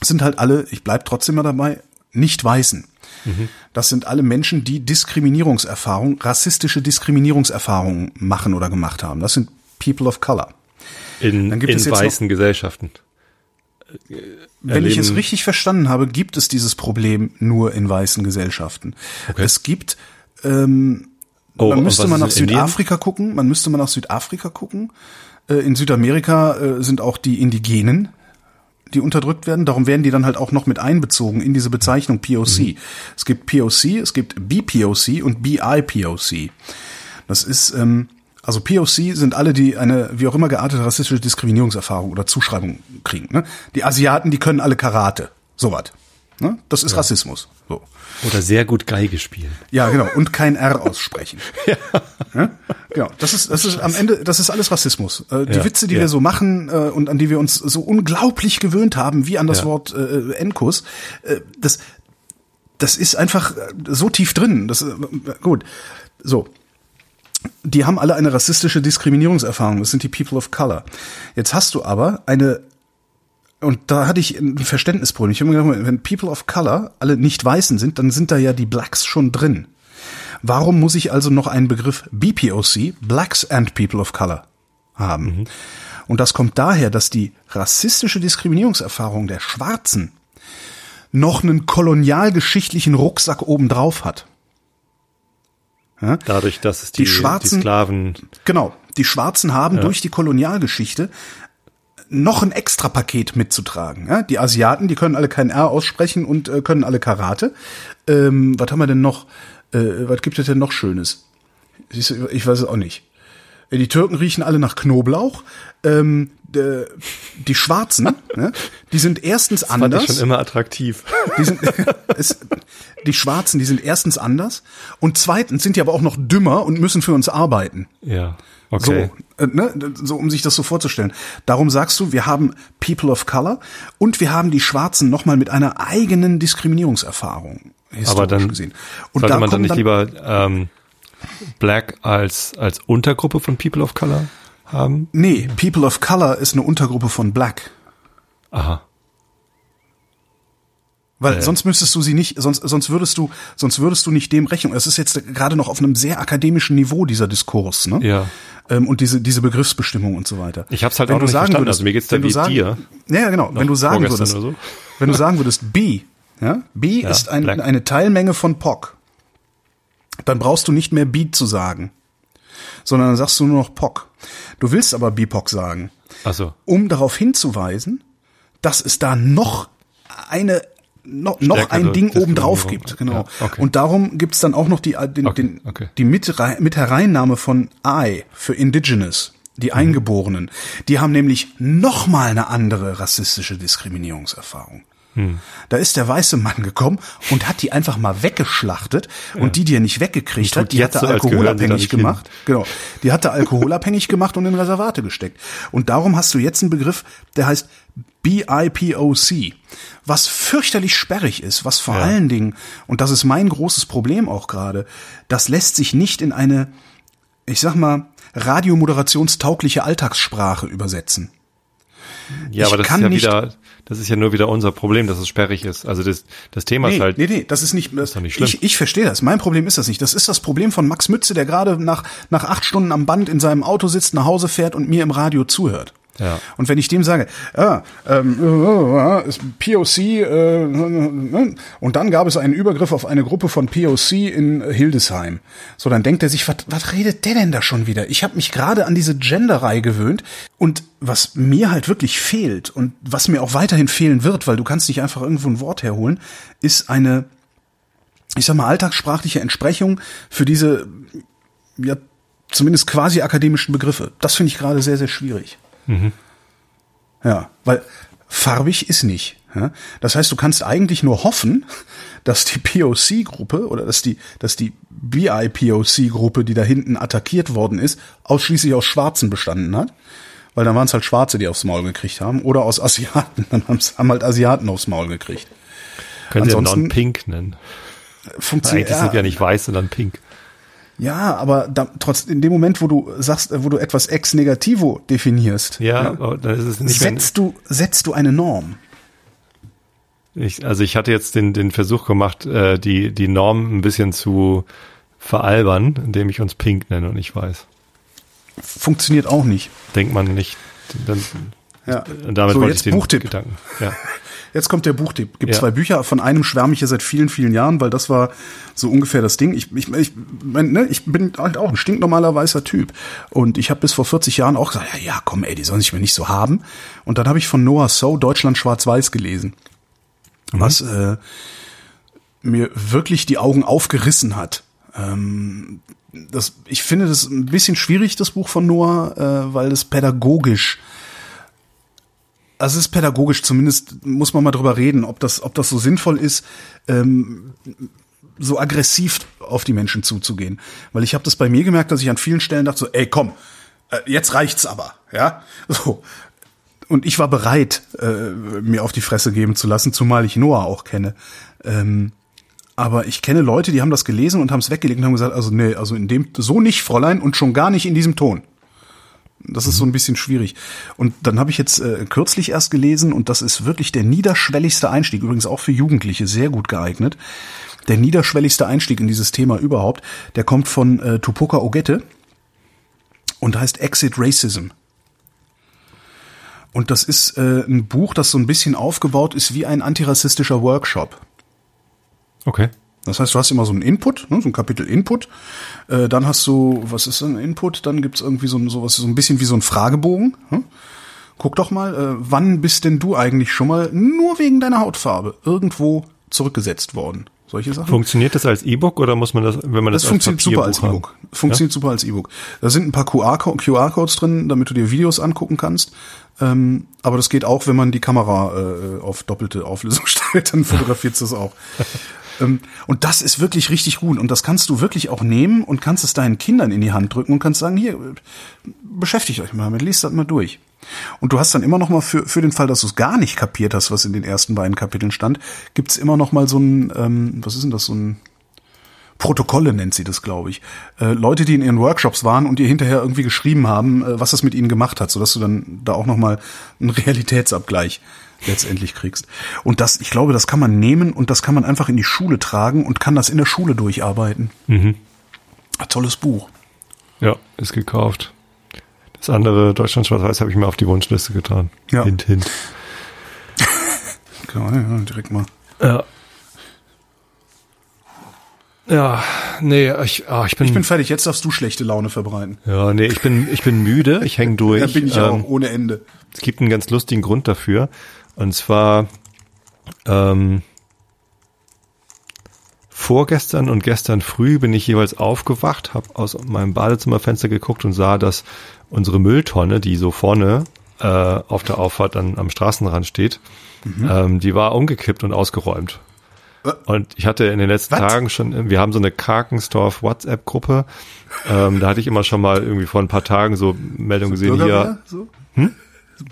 sind halt alle, ich bleib trotzdem mal dabei, nicht Weißen. Mhm. Das sind alle Menschen, die Diskriminierungserfahrung, rassistische Diskriminierungserfahrungen machen oder gemacht haben. Das sind People of Color. In, in weißen noch, Gesellschaften. Wenn ich es richtig verstanden habe, gibt es dieses Problem nur in weißen Gesellschaften. Okay. Es gibt, ähm, oh, man müsste mal nach Südafrika Indien? gucken, man müsste mal nach Südafrika gucken. Äh, in Südamerika äh, sind auch die Indigenen die unterdrückt werden. Darum werden die dann halt auch noch mit einbezogen in diese Bezeichnung POC. Mhm. Es gibt POC, es gibt BPOC und BIPOC. Das ist, ähm, also POC sind alle, die eine wie auch immer geartete rassistische Diskriminierungserfahrung oder Zuschreibung kriegen. Ne? Die Asiaten, die können alle Karate. Sowas. Ne? Das ist ja. Rassismus. So. Oder sehr gut Geige spielen. Ja, genau. Und kein R aussprechen. *laughs* ja. ja. Genau. Das ist, das ist am Ende, das ist alles Rassismus. Äh, die ja. Witze, die wir so machen äh, und an die wir uns so unglaublich gewöhnt haben, wie an das Wort äh, Enkus, äh, das, das ist einfach äh, so tief drin. Das, äh, gut. So. Die haben alle eine rassistische Diskriminierungserfahrung. Das sind die People of Color. Jetzt hast du aber eine und da hatte ich ein Verständnisproblem. Ich habe mir gedacht, wenn People of Color alle nicht Weißen sind, dann sind da ja die Blacks schon drin. Warum muss ich also noch einen Begriff BPOC, Blacks and People of Color, haben? Mhm. Und das kommt daher, dass die rassistische Diskriminierungserfahrung der Schwarzen noch einen kolonialgeschichtlichen Rucksack obendrauf hat. Ja? Dadurch, dass es die, die Schwarzen, die Sklaven. Genau. Die Schwarzen haben ja. durch die Kolonialgeschichte noch ein extra Paket mitzutragen. Ja? Die Asiaten, die können alle kein R aussprechen und äh, können alle Karate. Ähm, was haben wir denn noch? Äh, was gibt es denn noch Schönes? Ich, weiß es auch nicht. Die Türken riechen alle nach Knoblauch. Ähm, die Schwarzen, ne, die sind erstens das anders. Fand ich schon immer attraktiv. Die, sind, *laughs* es, die Schwarzen, die sind erstens anders und zweitens sind die aber auch noch dümmer und müssen für uns arbeiten. Ja. Okay. So, äh, ne, so, um sich das so vorzustellen. Darum sagst du, wir haben People of Color und wir haben die Schwarzen nochmal mit einer eigenen Diskriminierungserfahrung. Aber dann gesehen. Und sollte da man dann nicht dann, lieber ähm, Black als als Untergruppe von People of Color haben? Nee, People of Color ist eine Untergruppe von Black. Aha. Weil äh. sonst müsstest du sie nicht, sonst, sonst würdest du, sonst würdest du nicht dem Rechnung. Es ist jetzt gerade noch auf einem sehr akademischen Niveau dieser Diskurs, ne? Ja. Ähm, und diese diese Begriffsbestimmung und so weiter. Ich habe es halt wenn auch nicht verstanden. Würdest, also mir geht's da wie sagen, dir. Ja, genau. Wenn du sagen würdest, so. wenn du sagen würdest, B, ja, B ja, ist ein, eine Teilmenge von POC, dann brauchst du nicht mehr Beat zu sagen, sondern dann sagst du nur noch POC. Du willst aber BIPOC sagen, Ach so. um darauf hinzuweisen, dass es da noch eine noch, noch ein Ding oben drauf gibt, genau. Ja, okay. Und darum gibt's dann auch noch die, den, okay, den, okay. die mit, mit Hereinnahme von I für Indigenous, die mhm. Eingeborenen. Die haben nämlich noch mal eine andere rassistische Diskriminierungserfahrung. Hm. Da ist der weiße Mann gekommen und hat die einfach mal weggeschlachtet ja. und die, die er nicht weggekriegt hat, die hat er so, alkoholabhängig gemacht. Hin. Genau. Die hat er alkoholabhängig gemacht und in Reservate gesteckt. Und darum hast du jetzt einen Begriff, der heißt BIPOC, was fürchterlich sperrig ist, was vor ja. allen Dingen, und das ist mein großes Problem auch gerade, das lässt sich nicht in eine, ich sag mal, radiomoderationstaugliche Alltagssprache übersetzen. Ja, ich aber das ist ja wieder, das ist ja nur wieder unser Problem, dass es sperrig ist. Also das, das Thema nee, ist halt. Nee, nee, das ist nicht, das, ist doch nicht schlimm. Ich, ich verstehe das. Mein Problem ist das nicht. Das ist das Problem von Max Mütze, der gerade nach, nach acht Stunden am Band in seinem Auto sitzt, nach Hause fährt und mir im Radio zuhört. Und wenn ich dem sage, ah, ähm, äh, ist POC, äh, und dann gab es einen Übergriff auf eine Gruppe von POC in Hildesheim. So, dann denkt er sich, was redet der denn da schon wieder? Ich habe mich gerade an diese Genderei gewöhnt und was mir halt wirklich fehlt und was mir auch weiterhin fehlen wird, weil du kannst nicht einfach irgendwo ein Wort herholen, ist eine, ich sag mal, alltagssprachliche Entsprechung für diese, ja, zumindest quasi akademischen Begriffe. Das finde ich gerade sehr, sehr schwierig. Mhm. Ja, weil farbig ist nicht. Ja? Das heißt, du kannst eigentlich nur hoffen, *laughs* dass die POC-Gruppe oder dass die, dass die BIPOC-Gruppe, die da hinten attackiert worden ist, ausschließlich aus Schwarzen bestanden hat. Weil dann waren es halt Schwarze, die aufs Maul gekriegt haben. Oder aus Asiaten. *laughs* Dann haben halt Asiaten aufs Maul gekriegt. Können Sie ja non-pink nennen. Funktioniert. Eigentlich ja, sind ja nicht weiß, sondern pink. Ja, aber da, trotz in dem Moment, wo du sagst, wo du etwas ex negativo definierst, ja, ja dann ist es nicht setzt du setzt du eine Norm. Ich, also ich hatte jetzt den den Versuch gemacht, äh, die die Norm ein bisschen zu veralbern, indem ich uns pink nenne und ich weiß. Funktioniert auch nicht. Denkt man nicht. Dann, ja. Damit so, wollte jetzt ich den Buchtipp. Gedanken. Ja. *laughs* Jetzt kommt der Buchtipp. Gibt Ja. zwei Bücher, von einem schwärme ich ja seit vielen, vielen Jahren, weil das war so ungefähr das Ding. Ich, ich, ich, mein, ne, ich bin halt auch ein stinknormaler weißer Typ. Und ich habe bis vor 40 Jahren auch gesagt, ja, ja, komm, ey, die sollen sich mir nicht so haben. Und dann habe ich von Noah So Deutschland schwarz-weiß gelesen. Was äh, mir wirklich die Augen aufgerissen hat. Ähm, das, ich finde das ein bisschen schwierig, das Buch von Noah, äh, weil es pädagogisch also es ist pädagogisch, zumindest muss man mal drüber reden, ob das, ob das so sinnvoll ist, ähm, so aggressiv auf die Menschen zuzugehen. Weil ich habe das bei mir gemerkt, dass ich an vielen Stellen dachte so, ey, komm, äh, jetzt reicht's aber, ja, *laughs* so. Und ich war bereit, äh, mir auf die Fresse geben zu lassen, zumal ich Noah auch kenne. Ähm, aber ich kenne Leute, die haben das gelesen und haben es weggelegt und haben gesagt, also nee, also in dem so nicht, Fräulein, und schon gar nicht in diesem Ton. Das ist so ein bisschen schwierig. Und dann habe ich jetzt äh, kürzlich erst gelesen und das ist wirklich der niederschwelligste Einstieg, übrigens auch für Jugendliche sehr gut geeignet. Der niederschwelligste Einstieg in dieses Thema überhaupt, der kommt von äh, Tupoka Ogette und heißt Exit Racism. Und das ist äh, ein Buch, das so ein bisschen aufgebaut ist wie ein antirassistischer Workshop. Okay. Das heißt, du hast immer so einen Input, ne, so ein Kapitel Input. Äh, dann hast du, was ist ein Input? Dann gibt's irgendwie so ein, sowas, so ein bisschen wie so ein Fragebogen. Hm? Guck doch mal, äh, wann bist denn du eigentlich schon mal nur wegen deiner Hautfarbe irgendwo zurückgesetzt worden? Solche Sachen. Funktioniert das als E-Book oder muss man das, wenn man das, Das funktioniert super als Papierbuch E-Book. Funktioniert super als E-Book. Da sind ein paar QR-Codes drin, damit du dir Videos angucken kannst. Ähm, aber das geht auch, wenn man die Kamera äh, auf doppelte Auflösung *laughs* stellt, dann fotografiert es auch. Ähm, und das ist wirklich richtig gut. Und das kannst du wirklich auch nehmen und kannst es deinen Kindern in die Hand drücken und kannst sagen, hier, beschäftigt euch mal damit, liest das mal durch. Und du hast dann immer noch mal für, für den Fall, dass du es gar nicht kapiert hast, was in den ersten beiden Kapiteln stand, gibt's immer noch mal so ein, ähm, was ist denn das, so ein Protokolle nennt sie das, glaube ich. Äh, Leute, die in ihren Workshops waren und dir hinterher irgendwie geschrieben haben, äh, was das mit ihnen gemacht hat, sodass du dann da auch noch mal einen *laughs* Realitätsabgleich letztendlich kriegst. Und das, ich glaube, das kann man nehmen und das kann man einfach in die Schule tragen und kann das in der Schule durcharbeiten. Mhm. Ein tolles Buch. Ja, ist gekauft. Das andere Deutschland Schwarz-Weiß habe ich mir auf die Wunschliste getan. Ja. Hint, hint. *laughs* Genau, ja, direkt mal. Ja. Ja, nee, ich, ah, ich bin, Ich bin fertig, jetzt darfst du schlechte Laune verbreiten. ja, nee, ich bin, ich bin müde, ich häng *laughs* durch. Da bin ich Ähm, auch, ohne Ende. Es gibt einen ganz lustigen Grund dafür. Und zwar ähm, vorgestern und gestern früh bin ich jeweils aufgewacht, habe aus meinem Badezimmerfenster geguckt und sah, dass unsere Mülltonne, die so vorne äh, auf der Auffahrt dann am Straßenrand steht, ähm, die war umgekippt und ausgeräumt. Äh. Und ich hatte in den letzten Was? Tagen schon, wir haben so eine Karkensdorf WhatsApp-Gruppe, ähm, da hatte ich immer schon mal irgendwie vor ein paar Tagen so Meldungen gesehen, hier, Bürgerwehr? So?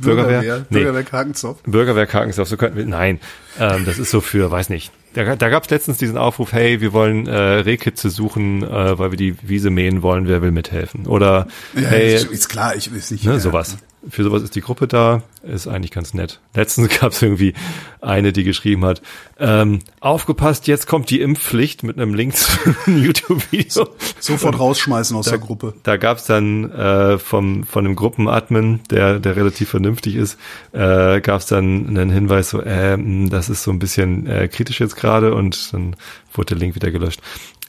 Bürgerwehr? Nee. Bürgerwehr Kagensdorf. Bürgerwehr Karkensdorf, so könnten wir, nein, ähm, das ist so für, weiß nicht. Da, da gab es letztens diesen Aufruf, hey, wir wollen äh, Rehkitze suchen, äh, weil wir die Wiese mähen wollen, wer will mithelfen? Oder Ja, hey, ist, ist klar, ich weiß nicht. ne, ja. sowas. Für sowas ist die Gruppe da, ist eigentlich ganz nett. Letztens *laughs* gab es irgendwie eine, die geschrieben hat, ähm, aufgepasst, jetzt kommt die Impfpflicht mit einem Link *laughs* zu einem YouTube-Video. Sofort rausschmeißen aus der Gruppe. Da gab's dann äh, vom von dem Gruppenadmin, der der relativ vernünftig ist, äh, gab's dann einen Hinweis so, äh, mh, das ist so ein bisschen äh, kritisch jetzt gerade und dann wurde der Link wieder gelöscht.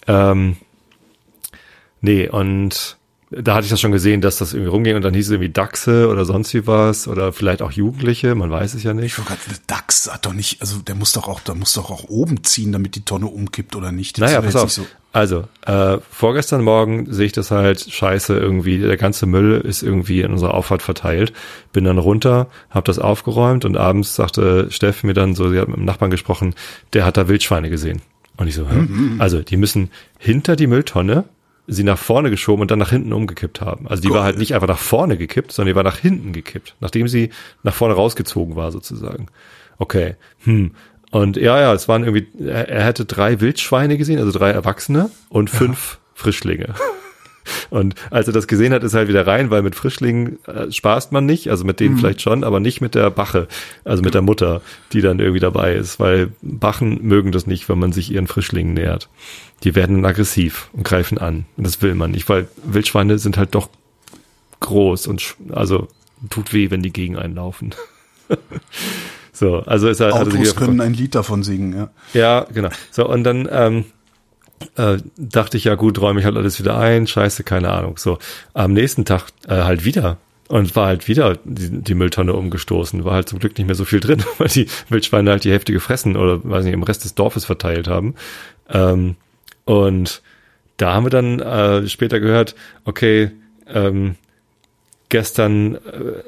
Ähm, nee und da hatte ich das schon gesehen, dass das irgendwie rumging und dann hieß es irgendwie Dachse oder sonst wie was oder vielleicht auch Jugendliche, man weiß es ja nicht. Ich grad, Dachs hat doch nicht, also der muss doch auch, der muss doch auch oben ziehen, damit die Tonne umkippt oder nicht. Das naja, pass auf. So. Also, äh, vorgestern Morgen sehe ich das halt scheiße irgendwie, der ganze Müll ist irgendwie in unserer Auffahrt verteilt. Bin dann runter, habe das aufgeräumt und abends sagte Steff mir dann so, sie hat mit dem Nachbarn gesprochen, der hat da Wildschweine gesehen. Und ich so, mhm. also die müssen hinter die Mülltonne sie nach vorne geschoben und dann nach hinten umgekippt haben. Also die Gold. war halt nicht einfach nach vorne gekippt, sondern die war nach hinten gekippt, nachdem sie nach vorne rausgezogen war sozusagen. Okay, hm. Und ja, ja, es waren irgendwie, er, er hätte drei Wildschweine gesehen, also drei Erwachsene und fünf ja. Frischlinge. *laughs* Und als er das gesehen hat, ist er halt wieder rein, weil mit Frischlingen äh, spaßt man nicht, also mit denen mhm. vielleicht schon, aber nicht mit der Bache, also mit der Mutter, die dann irgendwie dabei ist, weil Bachen mögen das nicht, wenn man sich ihren Frischlingen nähert. Die werden dann aggressiv und greifen an. Und das will man nicht, weil Wildschweine sind halt doch groß und also tut weh, wenn die gegen einen laufen. *laughs* so, also ist er. Autos können ein Lied davon singen, ja. Ja, genau. So, und dann ähm, äh, dachte ich, ja gut, räume ich halt alles wieder ein, scheiße, keine Ahnung. So, am nächsten Tag äh, halt wieder und war halt wieder die, die Mülltonne umgestoßen, war halt zum Glück nicht mehr so viel drin, *laughs* weil die Wildschweine halt die Hälfte gefressen oder weiß nicht, im Rest des Dorfes verteilt haben. Ähm, und da haben wir dann äh, später gehört, okay, ähm, gestern äh,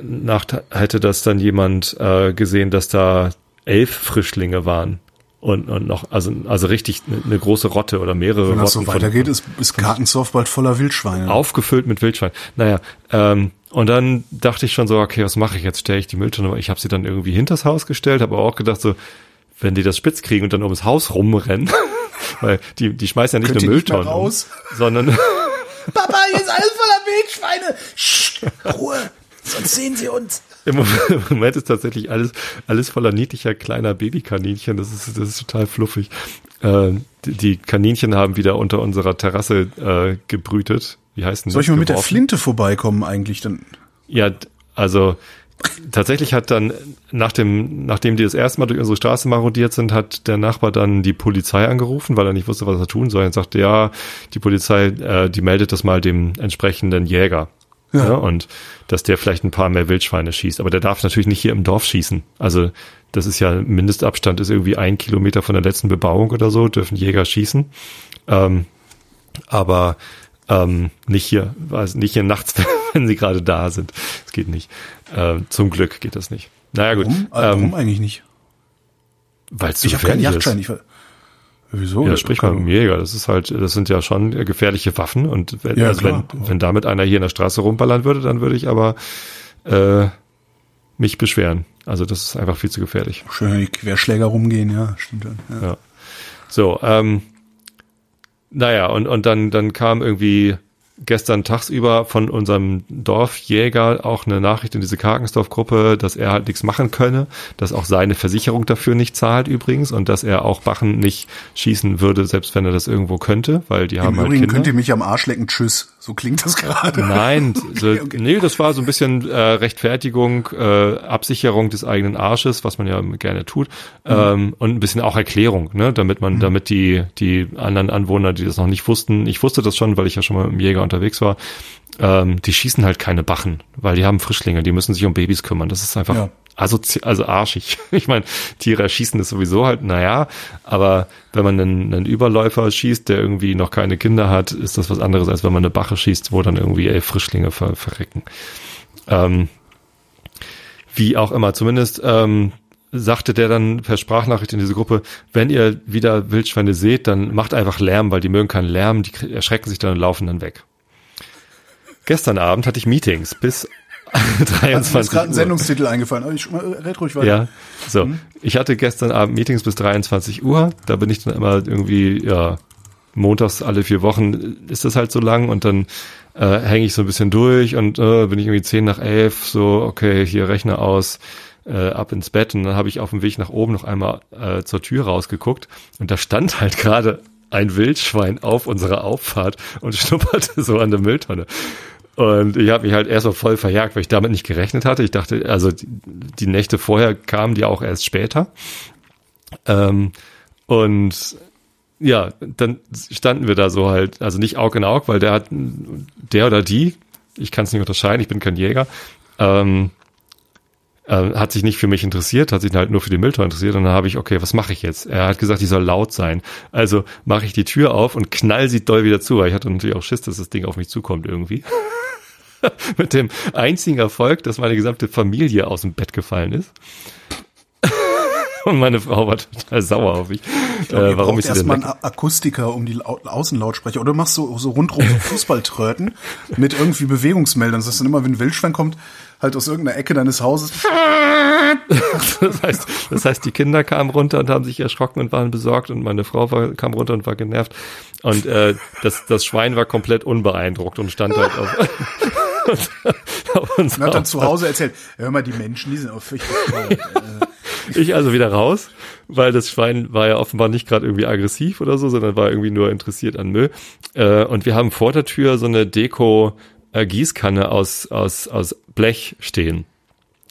Nacht hätte das dann jemand äh, gesehen, dass da elf Frischlinge waren und, und noch, also, also richtig eine große Rotte oder mehrere Wenn das Rotten so weitergeht, von, ist, ist Karkensdorf bald voller Wildschweine. Aufgefüllt mit Wildschweinen. Naja, ähm, und dann dachte ich schon so, okay, was mache ich jetzt? Stelle ich die Mülltonne, ich habe sie dann irgendwie hinters Haus gestellt, habe auch gedacht so, wenn die das spitz kriegen und dann ums Haus rumrennen, *laughs* weil die, die schmeißen ja nicht Könnt nur Mülltonnen, nicht raus? Um, sondern *laughs* Papa, hier ist alles voller Wildschweine. Sch, Ruhe, sonst sehen sie uns. *laughs* Im Moment ist tatsächlich alles, alles voller niedlicher kleiner Babykaninchen. Das ist, das ist total fluffig. Äh, die, die, Kaninchen haben wieder unter unserer Terrasse äh, gebrütet. Wie heißt denn Soll ich mal mit der Flinte vorbeikommen eigentlich dann? Ja, also tatsächlich hat dann nach dem, nachdem die das erste Mal durch unsere Straße marodiert sind, hat der Nachbar dann die Polizei angerufen, weil er nicht wusste, was er tun soll. Er sagte, ja, die Polizei, äh, die meldet das mal dem entsprechenden Jäger. Ja. ja. Und dass der vielleicht ein paar mehr Wildschweine schießt. Aber der darf natürlich nicht hier im Dorf schießen. Also das ist ja, Mindestabstand ist irgendwie ein Kilometer von der letzten Bebauung oder so, dürfen Jäger schießen. Ähm, aber ähm, nicht hier, also nicht hier nachts, *laughs* wenn sie gerade da sind. Es geht nicht. Ähm, zum Glück geht das nicht. Naja gut. Warum, warum ähm, eigentlich nicht? Weil es Ich habe keinen Jagdschein. Ich, Wieso? Ja, sprich mal mit dem Jäger. Das ist halt, das sind ja schon gefährliche Waffen und wenn, ja, also wenn, wenn damit einer hier in der Straße rumballern würde, dann würde ich aber äh, mich beschweren. Also das ist einfach viel zu gefährlich. Schön, wenn die Querschläger rumgehen, ja, stimmt dann. Ja. ja. So, ähm, naja, und, und dann, dann kam irgendwie gestern tagsüber von unserem Dorfjäger auch eine Nachricht in diese Karkensdorf-Gruppe, dass er halt nichts machen könne, dass auch seine Versicherung dafür nicht zahlt übrigens und dass er auch Bachen nicht schießen würde, selbst wenn er das irgendwo könnte, weil die Im haben halt Übrigen halt Kinder. könnt ihr mich am Arsch lecken, tschüss. So klingt das gerade. Nein, *laughs* so, okay, okay. nee, das war so ein bisschen äh, Rechtfertigung, äh, Absicherung des eigenen Arsches, was man ja gerne tut, mhm. ähm, und ein bisschen auch Erklärung, ne, damit man, mhm. damit die die anderen Anwohner, die das noch nicht wussten, ich wusste das schon, weil ich ja schon mal dem Jäger unterwegs war, ähm, die schießen halt keine Bachen, weil die haben Frischlinge, die müssen sich um Babys kümmern. Das ist einfach ja. also, also arschig. *laughs* Ich meine, Tiere schießen ist sowieso halt, naja, aber wenn man einen, einen Überläufer schießt, der irgendwie noch keine Kinder hat, ist das was anderes, als wenn man eine Bache schießt, wo dann irgendwie elf Frischlinge ver verrecken. Ähm, wie auch immer, zumindest ähm, sagte der dann per Sprachnachricht in diese Gruppe, wenn ihr wieder Wildschweine seht, dann macht einfach Lärm, weil die mögen keinen Lärm, die erschrecken sich dann und laufen dann weg. Gestern Abend hatte ich Meetings bis 23 *laughs* Mir ist gerade ein Sendungstitel eingefallen, aber ich red ruhig weiter. Ja, so. Hm? Ich hatte gestern Abend Meetings bis 23 Uhr. Da bin ich dann immer irgendwie, ja, montags alle vier Wochen ist das halt so lang und dann äh, hänge ich so ein bisschen durch und äh, bin ich irgendwie zehn nach elf, so, okay, hier Rechner aus, äh, ab ins Bett und dann habe ich auf dem Weg nach oben noch einmal äh, zur Tür rausgeguckt und da stand halt gerade ein Wildschwein auf unserer Auffahrt und *laughs* schnupperte so an der Mülltonne. Und ich habe mich halt erst so voll verjagt, weil ich damit nicht gerechnet hatte. Ich dachte, also die, die Nächte vorher kamen die auch erst später. Ähm, und ja, dann standen wir da so halt, also nicht Aug in Aug, weil der hat, der oder die, ich kann es nicht unterscheiden, ich bin kein Jäger, ähm, äh, hat sich nicht für mich interessiert, hat sich halt nur für die Mülltonne interessiert und dann habe ich, okay, was mache ich jetzt? Er hat gesagt, die soll laut sein. Also mache ich die Tür auf und knall sie doll wieder zu, weil ich hatte natürlich auch Schiss, dass das Ding auf mich zukommt irgendwie. *laughs* *laughs* Mit dem einzigen Erfolg, dass meine gesamte Familie aus dem Bett gefallen ist. *laughs* Und meine Frau war total sauer auf mich. Ich glaub, äh, warum ich sie erstmal einen Akustiker um die Außenlautsprecher oder du machst so, so rundrum so Fußballtröten mit irgendwie Bewegungsmeldern. Das heißt dann immer, wenn ein Wildschwein kommt, halt aus irgendeiner Ecke deines Hauses. *laughs* das heißt, das heißt, die Kinder kamen runter und haben sich erschrocken und waren besorgt und meine Frau war, kam runter und war genervt. Und äh, das, das Schwein war komplett unbeeindruckt und stand halt auf. *laughs* und hat dann zu Hause erzählt, hör mal, die Menschen, die sind auch fürchterlich. *laughs* ich also wieder raus, weil das Schwein war ja offenbar nicht gerade irgendwie aggressiv oder so, sondern war irgendwie nur interessiert an Müll. Äh, und wir haben vor der Tür so eine Deko äh, Gießkanne aus, aus, aus Blech stehen.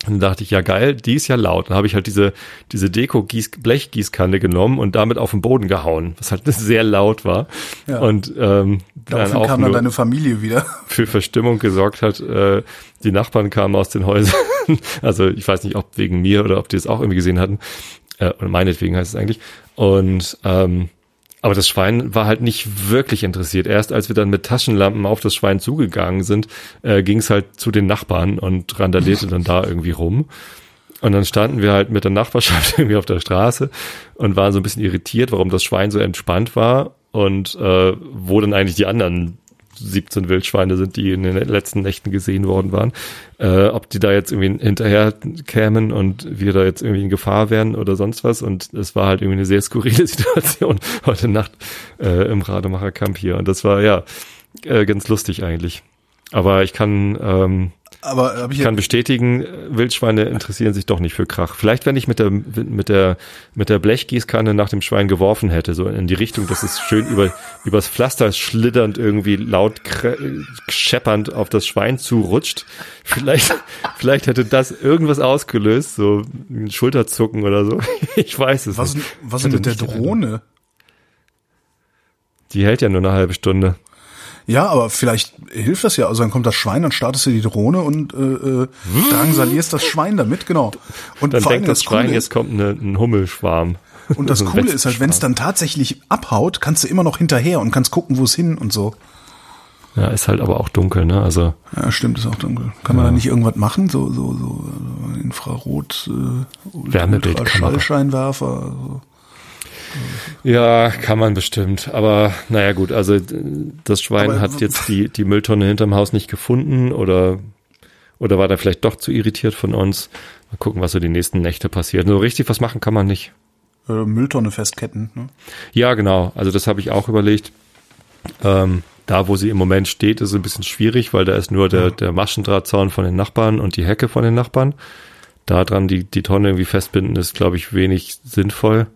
Und dann dachte ich, ja geil, die ist ja laut. Dann habe ich halt diese, diese Deko-Blechgießkanne genommen und damit auf den Boden gehauen, was halt *laughs* sehr laut war. Ja. Und ähm, dann auch kam dann deine Familie wieder. *laughs* Für Verstimmung gesorgt hat. Äh, die Nachbarn kamen aus den Häusern. *laughs* also ich weiß nicht, ob wegen mir oder ob die es auch irgendwie gesehen hatten. Äh, oder meinetwegen heißt es eigentlich. Und ähm, aber das Schwein war halt nicht wirklich interessiert. Erst als wir dann mit Taschenlampen auf das Schwein zugegangen sind, äh, ging es halt zu den Nachbarn und randalierte dann da irgendwie rum. Und dann standen wir halt mit der Nachbarschaft *laughs* irgendwie auf der Straße und waren so ein bisschen irritiert, warum das Schwein so entspannt war und äh, wo dann eigentlich die anderen 17 Wildschweine sind, die in den letzten Nächten gesehen worden waren, äh, ob die da jetzt irgendwie hinterher kämen und wir da jetzt irgendwie in Gefahr wären oder sonst was. Und es war halt irgendwie eine sehr skurrile *laughs* Situation heute Nacht äh, im Rademacher Camp hier. Und das war ja äh, ganz lustig eigentlich. Aber ich kann ähm, aber hab ich kann bestätigen, Wildschweine interessieren sich doch nicht für Krach. Vielleicht, wenn ich mit der mit der mit der Blechgießkanne nach dem Schwein geworfen hätte, so in die Richtung, dass es schön über übers Pflaster schlitternd irgendwie laut scheppernd auf das Schwein zurutscht. Vielleicht *laughs* vielleicht hätte das irgendwas ausgelöst, so ein Schulterzucken oder so. *laughs* Ich weiß es was, nicht. Was ist mit der Drohne? Die hält ja nur eine halbe Stunde. Ja, aber vielleicht hilft das ja. Also dann kommt das Schwein, dann startest du die Drohne und äh, äh, drangsalierst das Schwein damit, genau. Und dann denkt das, das Schwein, jetzt kommt eine, ein Hummelschwarm. Und das *laughs* Coole ist halt, wenn es dann tatsächlich abhaut, kannst du immer noch hinterher und kannst gucken, wo es hin und so. Ja, ist halt aber auch dunkel, ne? Also. Ja, stimmt, ist auch dunkel. Kann man da nicht irgendwas machen? So, so, so äh, Infrarot, äh, Wärmebildkamera. Schallscheinwerfer. So. Ja, kann man bestimmt. Aber naja gut, also das Schwein aber, hat jetzt die, die Mülltonne hinterm Haus nicht gefunden oder, oder war da vielleicht doch zu irritiert von uns. Mal gucken, was so die nächsten Nächte passiert. So richtig was machen kann man nicht. Mülltonne festketten. Ne? Ja, genau. Also das habe ich auch überlegt. Ähm, da, wo sie im Moment steht, ist es ein bisschen schwierig, weil da ist nur der, der Maschendrahtzaun von den Nachbarn und die Hecke von den Nachbarn. Da dran die, die Tonne irgendwie festbinden, ist, glaube ich, wenig sinnvoll.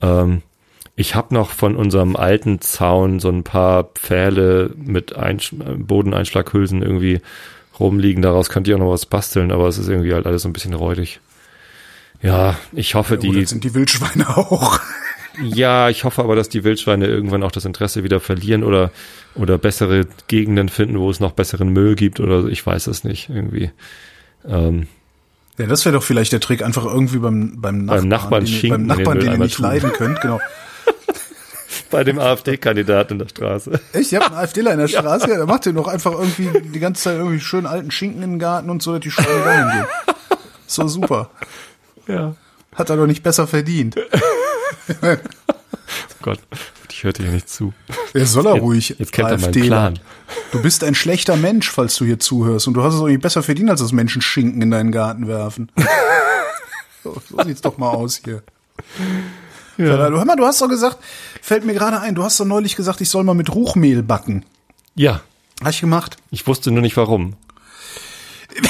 Ähm, ich habe noch von unserem alten Zaun so ein paar Pfähle mit Einsch Bodeneinschlaghülsen irgendwie rumliegen. Daraus könnte ich auch noch was basteln, aber es ist irgendwie halt alles so ein bisschen räudig. Ja, ich hoffe, ja, die. sind die Wildschweine *laughs* auch. ja, ich hoffe aber, dass die Wildschweine irgendwann auch das Interesse wieder verlieren oder, oder bessere Gegenden finden, wo es noch besseren Müll gibt oder ich weiß es nicht irgendwie. Ähm, ja, das wäre doch vielleicht der Trick, einfach irgendwie beim, beim Nachbarn, beim Nachbarn, den, beim Nachbarn den, den ihr nicht tun. leiden könnt, genau. *laughs* Bei dem AfD-Kandidaten in der Straße. Echt? Ihr habt einen AfDler in der *laughs* Straße? Ja, da macht ihr doch einfach irgendwie die ganze Zeit irgendwie schön alten Schinken im Garten und so, dass die Schweine dahin gehen. *laughs* So super. Ja. Hat er doch nicht besser verdient. Gott, ich hörte hier nicht zu. Wer soll er ruhig? Jetzt kennt er meinen Plan. Du bist ein schlechter Mensch, falls du hier zuhörst. Und du hast es auch nicht besser verdient, als das Menschen Schinken in deinen Garten werfen. *laughs* so, so sieht's doch mal aus hier. Ja. Hör mal, du hast doch gesagt, fällt mir gerade ein, du hast doch neulich gesagt, ich soll mal mit Ruchmehl backen. Ja. Hast ich gemacht? Ich wusste nur nicht warum. *laughs*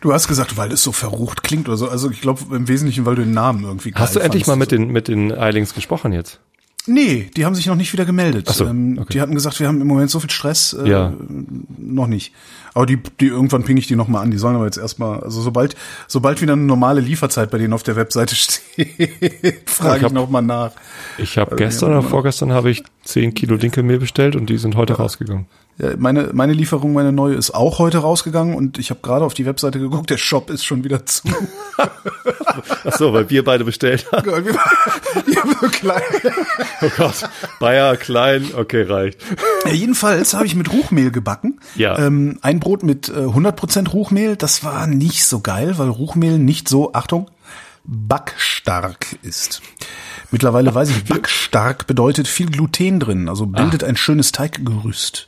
Du hast gesagt, weil es so verrucht klingt oder so. Also ich glaube im Wesentlichen, weil du den Namen irgendwie Hast du endlich fandst. mal mit den, mit den Eilings gesprochen jetzt? Nee, die haben sich noch nicht wieder gemeldet. Ach so, ähm, okay. Die hatten gesagt, wir haben im Moment so viel Stress. Äh, Ja. Noch nicht. Aber die, die irgendwann ping ich die nochmal an. Die sollen aber jetzt erstmal, also sobald, sobald wieder eine normale Lieferzeit bei denen auf der Webseite *laughs* steht, frage Ich ich, nochmal nach. Ich habe Also, gestern oder vorgestern habe ich 10 Kilo Dinkelmehl bestellt und die sind heute rausgegangen. Ja, meine, meine Lieferung, meine neue, ist auch heute rausgegangen und ich habe gerade auf die Webseite geguckt, der Shop ist schon wieder zu. Ach so, weil wir beide bestellt haben. Die haben so klein. Oh Gott. Bayer, klein, okay, reicht. Ja, jedenfalls habe ich mit Ruchmehl gebacken. Ja. Ähm, ein Brot mit äh, 100% Ruchmehl, das war nicht so geil, weil Ruchmehl nicht so, Achtung, backstark ist. Mittlerweile weiß ich, backstark bedeutet viel Gluten drin, also bildet ein schönes Teiggerüst.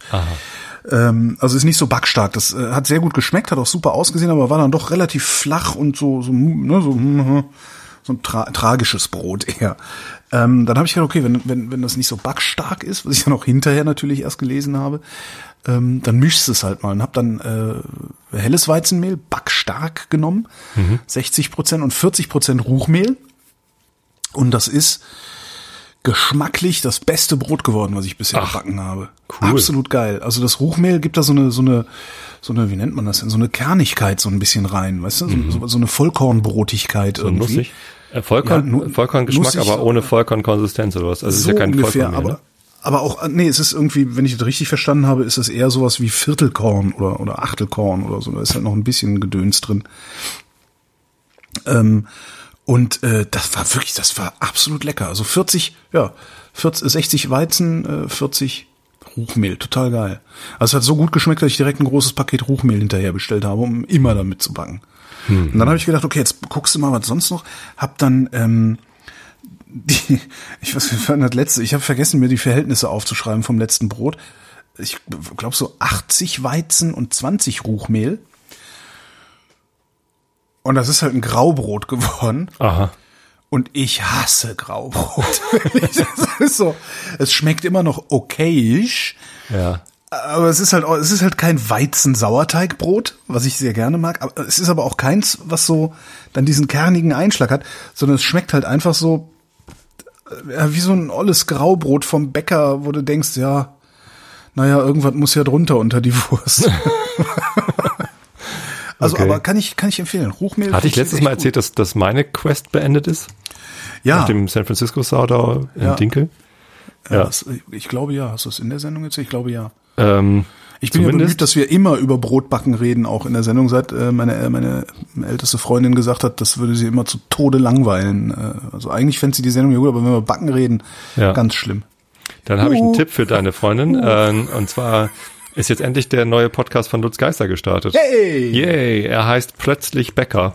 Ähm, also ist nicht so backstark. Das äh, hat sehr gut geschmeckt, hat auch super ausgesehen, aber war dann doch relativ flach und so, so, ne, so, *laughs* so ein tra tragisches Brot eher. Ähm, dann habe ich gedacht, okay, wenn, wenn, wenn das nicht so backstark ist, was ich dann auch hinterher natürlich erst gelesen habe, ähm, dann mischst es halt mal und habe dann äh, helles Weizenmehl, backstark genommen, 60 Prozent und 40 Prozent Ruchmehl. Und das ist geschmacklich das beste Brot geworden, was ich bisher Ach, gebacken habe. cool. Absolut geil. Also das Ruchmehl gibt da so eine, so eine, so eine, wie nennt man das denn, so eine Kernigkeit so ein bisschen rein, weißt du, so, so, so eine Vollkornbrotigkeit irgendwie. Nussig. Äh, Vollkorn, Ja, nu- Vollkorngeschmack, nussig, aber so- ohne Vollkornkonsistenz oder was? Also es so ist ja kein ungefähr, Vollkornmehl, aber, ne? Aber auch, nee, es ist irgendwie, wenn ich das richtig verstanden habe, ist es eher sowas wie Viertelkorn oder, oder Achtelkorn oder so. Da ist halt noch ein bisschen Gedöns drin. Ähm, und äh, das war wirklich, das war absolut lecker. Also 40, ja, 40, 60 Weizen, äh, 40 Ruchmehl, total geil. Also es hat so gut geschmeckt, dass ich direkt ein großes Paket Ruchmehl hinterher bestellt habe, um immer damit zu backen. Und dann habe ich gedacht, okay, jetzt guckst du mal, was sonst noch. Hab dann ähm, die, ich weiß, wir fanden das letzte, ich habe vergessen, mir die Verhältnisse aufzuschreiben vom letzten Brot. Ich glaube so 80 Weizen und 20 Ruchmehl. Und das ist halt ein Graubrot geworden. Aha. Und ich hasse Graubrot. *laughs* das ist so, es schmeckt immer noch okayisch, Ja. aber es ist halt, es ist halt kein Weizen-Sauerteigbrot, was ich sehr gerne mag. Aber es ist aber auch keins, was so dann diesen kernigen Einschlag hat, sondern es schmeckt halt einfach so ja, wie so ein olles Graubrot vom Bäcker, wo du denkst, ja, naja, irgendwas muss ja drunter unter die Wurst. *laughs* *laughs* also, Okay. aber kann ich, kann ich empfehlen. Ruchmehl. Hatte ich letztes Mal gut. erzählt, dass, dass meine Quest beendet ist? Ja, Nach dem San Francisco Sourdough in Ja. Dinkel? ja. ja. Das, ich glaube ja. Hast du es in der Sendung jetzt? Ich glaube ja. Ähm, Ich bin ja Zumindest- bemüht, dass wir immer über Brotbacken reden, auch in der Sendung, seit äh, meine, äh, meine älteste Freundin gesagt hat, das würde sie immer zu Tode langweilen. Äh, also eigentlich fände sie die Sendung ja gut, aber wenn wir über Backen reden, Ja. ganz schlimm. Dann habe ich einen. Tipp für deine Freundin. Ähm, und zwar ist jetzt endlich der neue Podcast von Lutz Geister gestartet. Hey! Yay, er heißt Plötzlich Bäcker.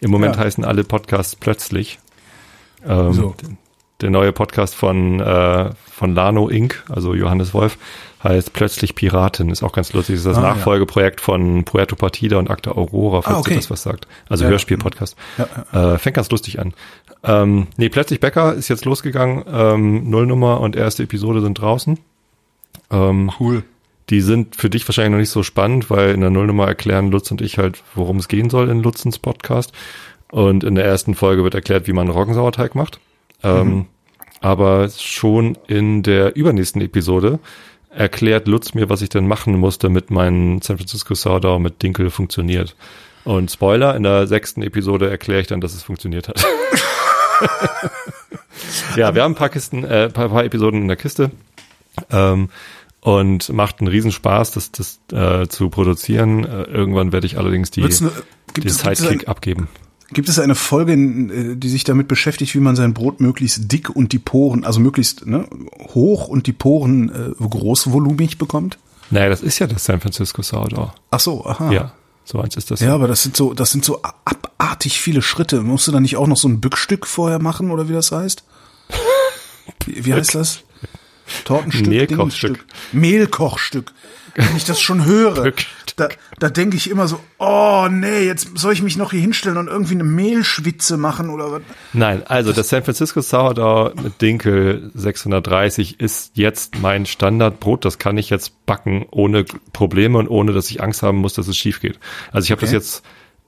Im Moment Ja. heißen alle Podcasts plötzlich. Ähm, So. Der neue Podcast von, äh, von Lano Inc., also Johannes Wolf, heißt Plötzlich Piratin. Ist auch ganz lustig. Das ist das Ah, ja. Nachfolgeprojekt von Puerto Partida und Acta Aurora, falls Ah, okay. das was sagt. Also Ja. Hörspiel-Podcast. Ja, Äh, fängt ganz lustig an. Ähm, nee, Plötzlich Bäcker ist jetzt losgegangen. Ähm, Nullnummer und erste Episode sind draußen. Ähm, Cool. die sind für dich wahrscheinlich noch nicht so spannend, weil in der Nullnummer erklären Lutz und ich halt, worum es gehen soll in Lutzens Podcast. Und in der ersten Folge wird erklärt, wie man Roggensauerteig macht. Ähm, aber schon in der übernächsten Episode erklärt Lutz mir, was ich denn machen muss, damit mein San Francisco Sourdough mit Dinkel funktioniert. Und Spoiler, in der sechsten Episode erkläre ich dann, dass es funktioniert hat. *laughs* ja, wir haben ein paar Kisten, äh, paar, paar Episoden in der Kiste. Ähm, und macht einen Riesenspaß, das, das äh, zu produzieren. Äh, irgendwann werde ich allerdings die, ne- gibt den Sidekick abgeben. Gibt es eine Folge, äh, die sich damit beschäftigt, wie man sein Brot möglichst dick und die Poren, also möglichst ne, hoch und die Poren äh, großvolumig bekommt? Naja, das ist ja das San Francisco Sourdough. Ach so, aha. Ja, so eins ist das. Ja, aber das sind so, das sind so abartig viele Schritte. Musst du da nicht auch noch so ein Bückstück vorher machen oder wie das heißt? *laughs* Wie, wie heißt das? Tortenstück, Mehlkochstück. Mehlkochstück. Wenn ich das schon höre, da, da denke ich immer so, oh nee, jetzt soll ich mich noch hier hinstellen und irgendwie eine Mehlschwitze machen oder was? Nein, also das San Francisco Sourdough mit Dinkel 630 ist jetzt mein Standardbrot. Das kann ich jetzt backen ohne Probleme und ohne, dass ich Angst haben muss, dass es schief geht. Also ich habe das Okay. jetzt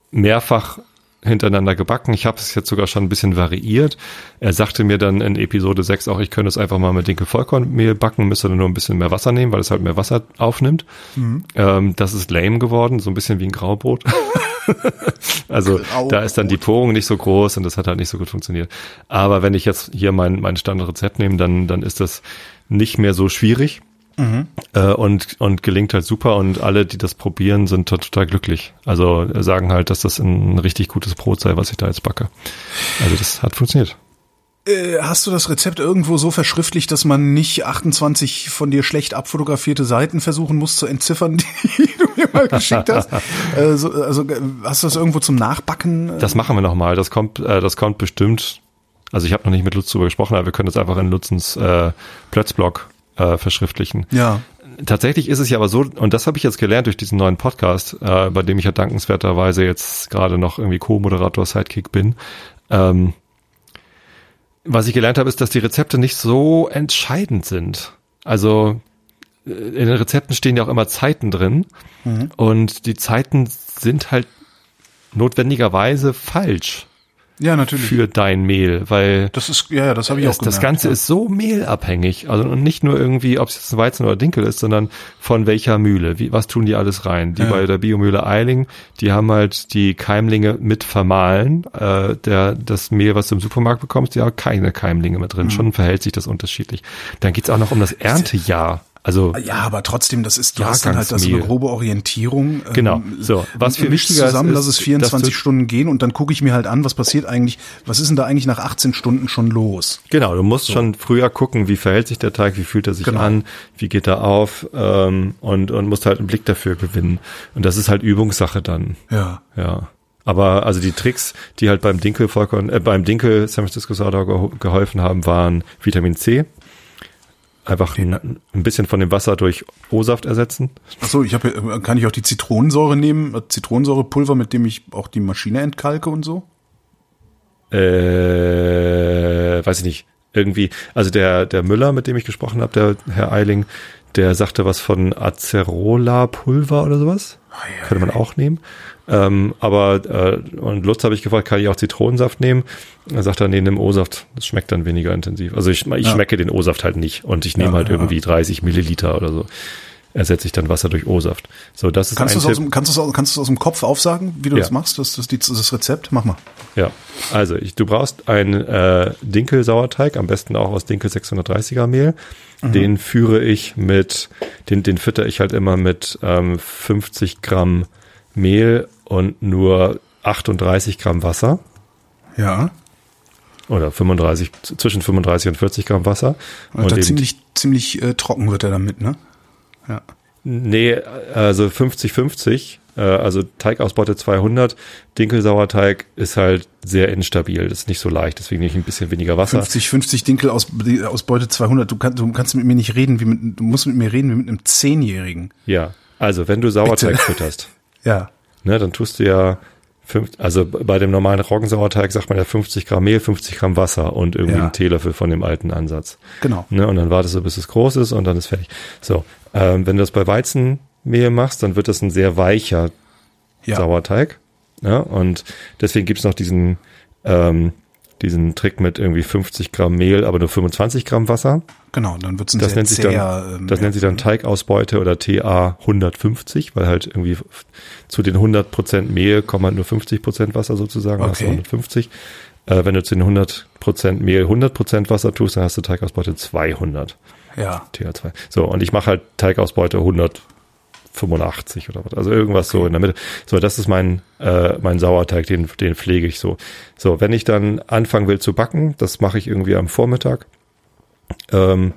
mehrfach hintereinander gebacken. Ich habe es jetzt sogar schon ein bisschen variiert. Er sagte mir dann in Episode 6 auch, ich könnte es einfach mal mit Dinkel-Vollkornmehl backen, müsste dann nur ein bisschen mehr Wasser nehmen, weil es halt mehr Wasser aufnimmt. Mhm. Ähm, das ist lame geworden, so ein bisschen wie ein Graubrot. *laughs* also Graubrot. da ist dann die Porung nicht so groß und das hat halt nicht so gut funktioniert. Aber wenn ich jetzt hier mein, mein Standardrezept nehme, dann, dann ist das nicht mehr so schwierig. Mhm. Äh, und, und gelingt halt super und alle, die das probieren, sind total glücklich. Also sagen halt, dass das ein richtig gutes Brot sei, was ich da jetzt backe. Also das hat funktioniert. Äh, hast du das Rezept irgendwo so verschriftlicht, dass man nicht 28 von dir schlecht abfotografierte Seiten versuchen muss zu entziffern, *laughs* die du mir mal geschickt hast? also, also hast du das irgendwo zum Nachbacken? Das machen wir nochmal. Das kommt, äh, das kommt bestimmt. Also ich habe noch nicht mit Lutz darüber gesprochen, aber wir können das einfach in Lutzens äh, Plötzblog äh, verschriftlichen. Ja. Tatsächlich ist es ja aber so, und das habe ich jetzt gelernt durch diesen neuen Podcast, äh, bei dem ich ja dankenswerterweise jetzt gerade noch irgendwie Co-Moderator Sidekick bin. Ähm, was ich gelernt habe, ist, dass die Rezepte nicht so entscheidend sind. Also äh, in den Rezepten stehen ja auch immer Zeiten drin mhm. und die Zeiten sind halt notwendigerweise falsch. Ja, natürlich. Für dein Mehl, weil das ist ja, ja das habe ich auch gemerkt, Das Ganze ja. ist so mehlabhängig, also und nicht nur irgendwie, ob es jetzt ein Weizen oder Dinkel ist, sondern von welcher Mühle. Wie, was tun die alles rein? Die ja. bei der Biomühle Eiling, die haben halt die Keimlinge mit vermahlen. Äh, der das Mehl, was du im Supermarkt bekommst, die haben keine Keimlinge mit drin. Mhm. Schon verhält sich das unterschiedlich. Dann geht's auch noch um das Erntejahr. Also ja, aber trotzdem, das ist du hast dann halt das eine grobe Orientierung. Ähm, genau. So, was für wichtiger zusammen, ist, lass es 24 Stunden gehen und dann gucke ich mir halt an, was passiert eigentlich, was ist denn da eigentlich nach 18 Stunden schon los? Genau, du musst so. schon früher gucken, wie verhält sich der Teig, wie fühlt er sich genau. an, wie geht er auf ähm, und und musst halt einen Blick dafür gewinnen. Und das ist halt Übungssache dann. Ja. Ja. Aber also die Tricks, die halt beim Dinkel Vollkorn, äh, beim Dinkel San Francisco Sourdough geholfen haben, waren Vitamin C, einfach ein, ein, bisschen von dem Wasser durch O-Saft ersetzen. Ach so, ich habe kann ich auch die Zitronensäure nehmen, Zitronensäurepulver, mit dem ich auch die Maschine entkalke und so? Äh, weiß ich nicht. Irgendwie, also der der Müller, mit dem ich gesprochen habe, der Herr Eiling, der sagte was von Acerola Pulver oder sowas. Ja, Könnte man auch nehmen. Ähm, aber äh, und Lutz habe ich gefragt, kann ich auch Zitronensaft nehmen? Er sagt dann, nee, nimm O-Saft. Das schmeckt dann weniger intensiv. Also ich, ich ja. schmecke den O-Saft halt nicht und ich nehme ja, halt irgendwie 30 Milliliter oder so. Ersetze ich dann Wasser durch O-Saft. So, das ist kannst ein Tipp. Dem, kannst du es aus dem Kopf aufsagen, wie du das machst? Das, das, das, das Rezept? Mach mal. Ja, also ich, du brauchst einen äh, Dinkel-Sauerteig, am besten auch aus Dinkel 630er Mehl. Mhm. Den führe ich mit, den, den fütter ich halt immer mit ähm, 50 Gramm Mehl und nur 38 Gramm Wasser. Ja. Oder 35, zwischen 35 und 40 Gramm Wasser. Und, und ziemlich, ziemlich äh, trocken wird er damit, ne? Ja. Nee, also 50-50, äh, also Teigausbeute 200, Dinkelsauerteig ist halt sehr instabil, das ist nicht so leicht, deswegen nehme ich ein bisschen weniger Wasser. 50-50 Dinkelausbeute 200, du, kann, du kannst mit mir nicht reden, wie mit, du musst mit mir reden wie mit einem Zehnjährigen. Ja, also wenn du Sauerteig Bitte. fütterst. *laughs* ja ne, dann tust du ja fünf, also bei dem normalen Roggensauerteig sagt man ja 50 Gramm Mehl, 50 Gramm Wasser und irgendwie ja. einen Teelöffel von dem alten Ansatz. Genau. Ne, und dann wartest du, bis es groß ist und dann ist fertig. So, ähm, wenn du das bei Weizenmehl machst, dann wird das ein sehr weicher ja. Sauerteig. Ja, und deswegen gibt's noch diesen ähm, diesen Trick mit irgendwie 50 Gramm Mehl, aber nur 25 Gramm Wasser. Genau, dann wird's ein das nennt sich dann, ähm, Das nennt sich dann Teigausbeute oder TA 150, weil halt irgendwie zu den 100 Prozent Mehl kommen halt nur 50 Prozent Wasser sozusagen, okay. hast du 150. Äh, wenn du zu den 100 Prozent Mehl 100 Prozent Wasser tust, dann hast du Teigausbeute 200. Ja. TA2. So, und ich mache halt Teigausbeute 100 85 oder was. Also irgendwas okay. so in der Mitte. So, das ist mein, äh, mein Sauerteig, den, den pflege ich so. So, wenn ich dann anfangen will zu backen, das mache ich irgendwie am Vormittag, ähm,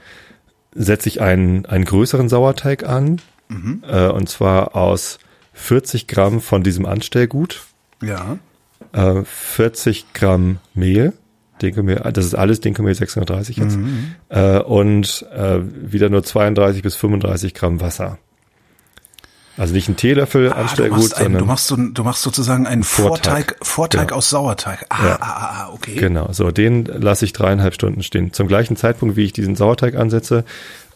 setze ich einen, einen größeren Sauerteig an. Mhm. Äh, und zwar aus 40 Gramm von diesem Anstellgut. Ja. Äh, 40 Gramm Mehl. Dinkelmehl, das ist alles Dinkelmehl 630 jetzt. Mhm. Äh, und äh, wieder nur 32 bis 35 Gramm Wasser. Also nicht ein Teelöffel ah, Anstellgut, sondern du machst, so, du machst sozusagen einen Vorteig, Vorteig, Vorteig genau. aus Sauerteig. Ah, ja. ah, ah, okay. Genau, so den lasse ich dreieinhalb Stunden stehen. Zum gleichen Zeitpunkt, wie ich diesen Sauerteig ansetze,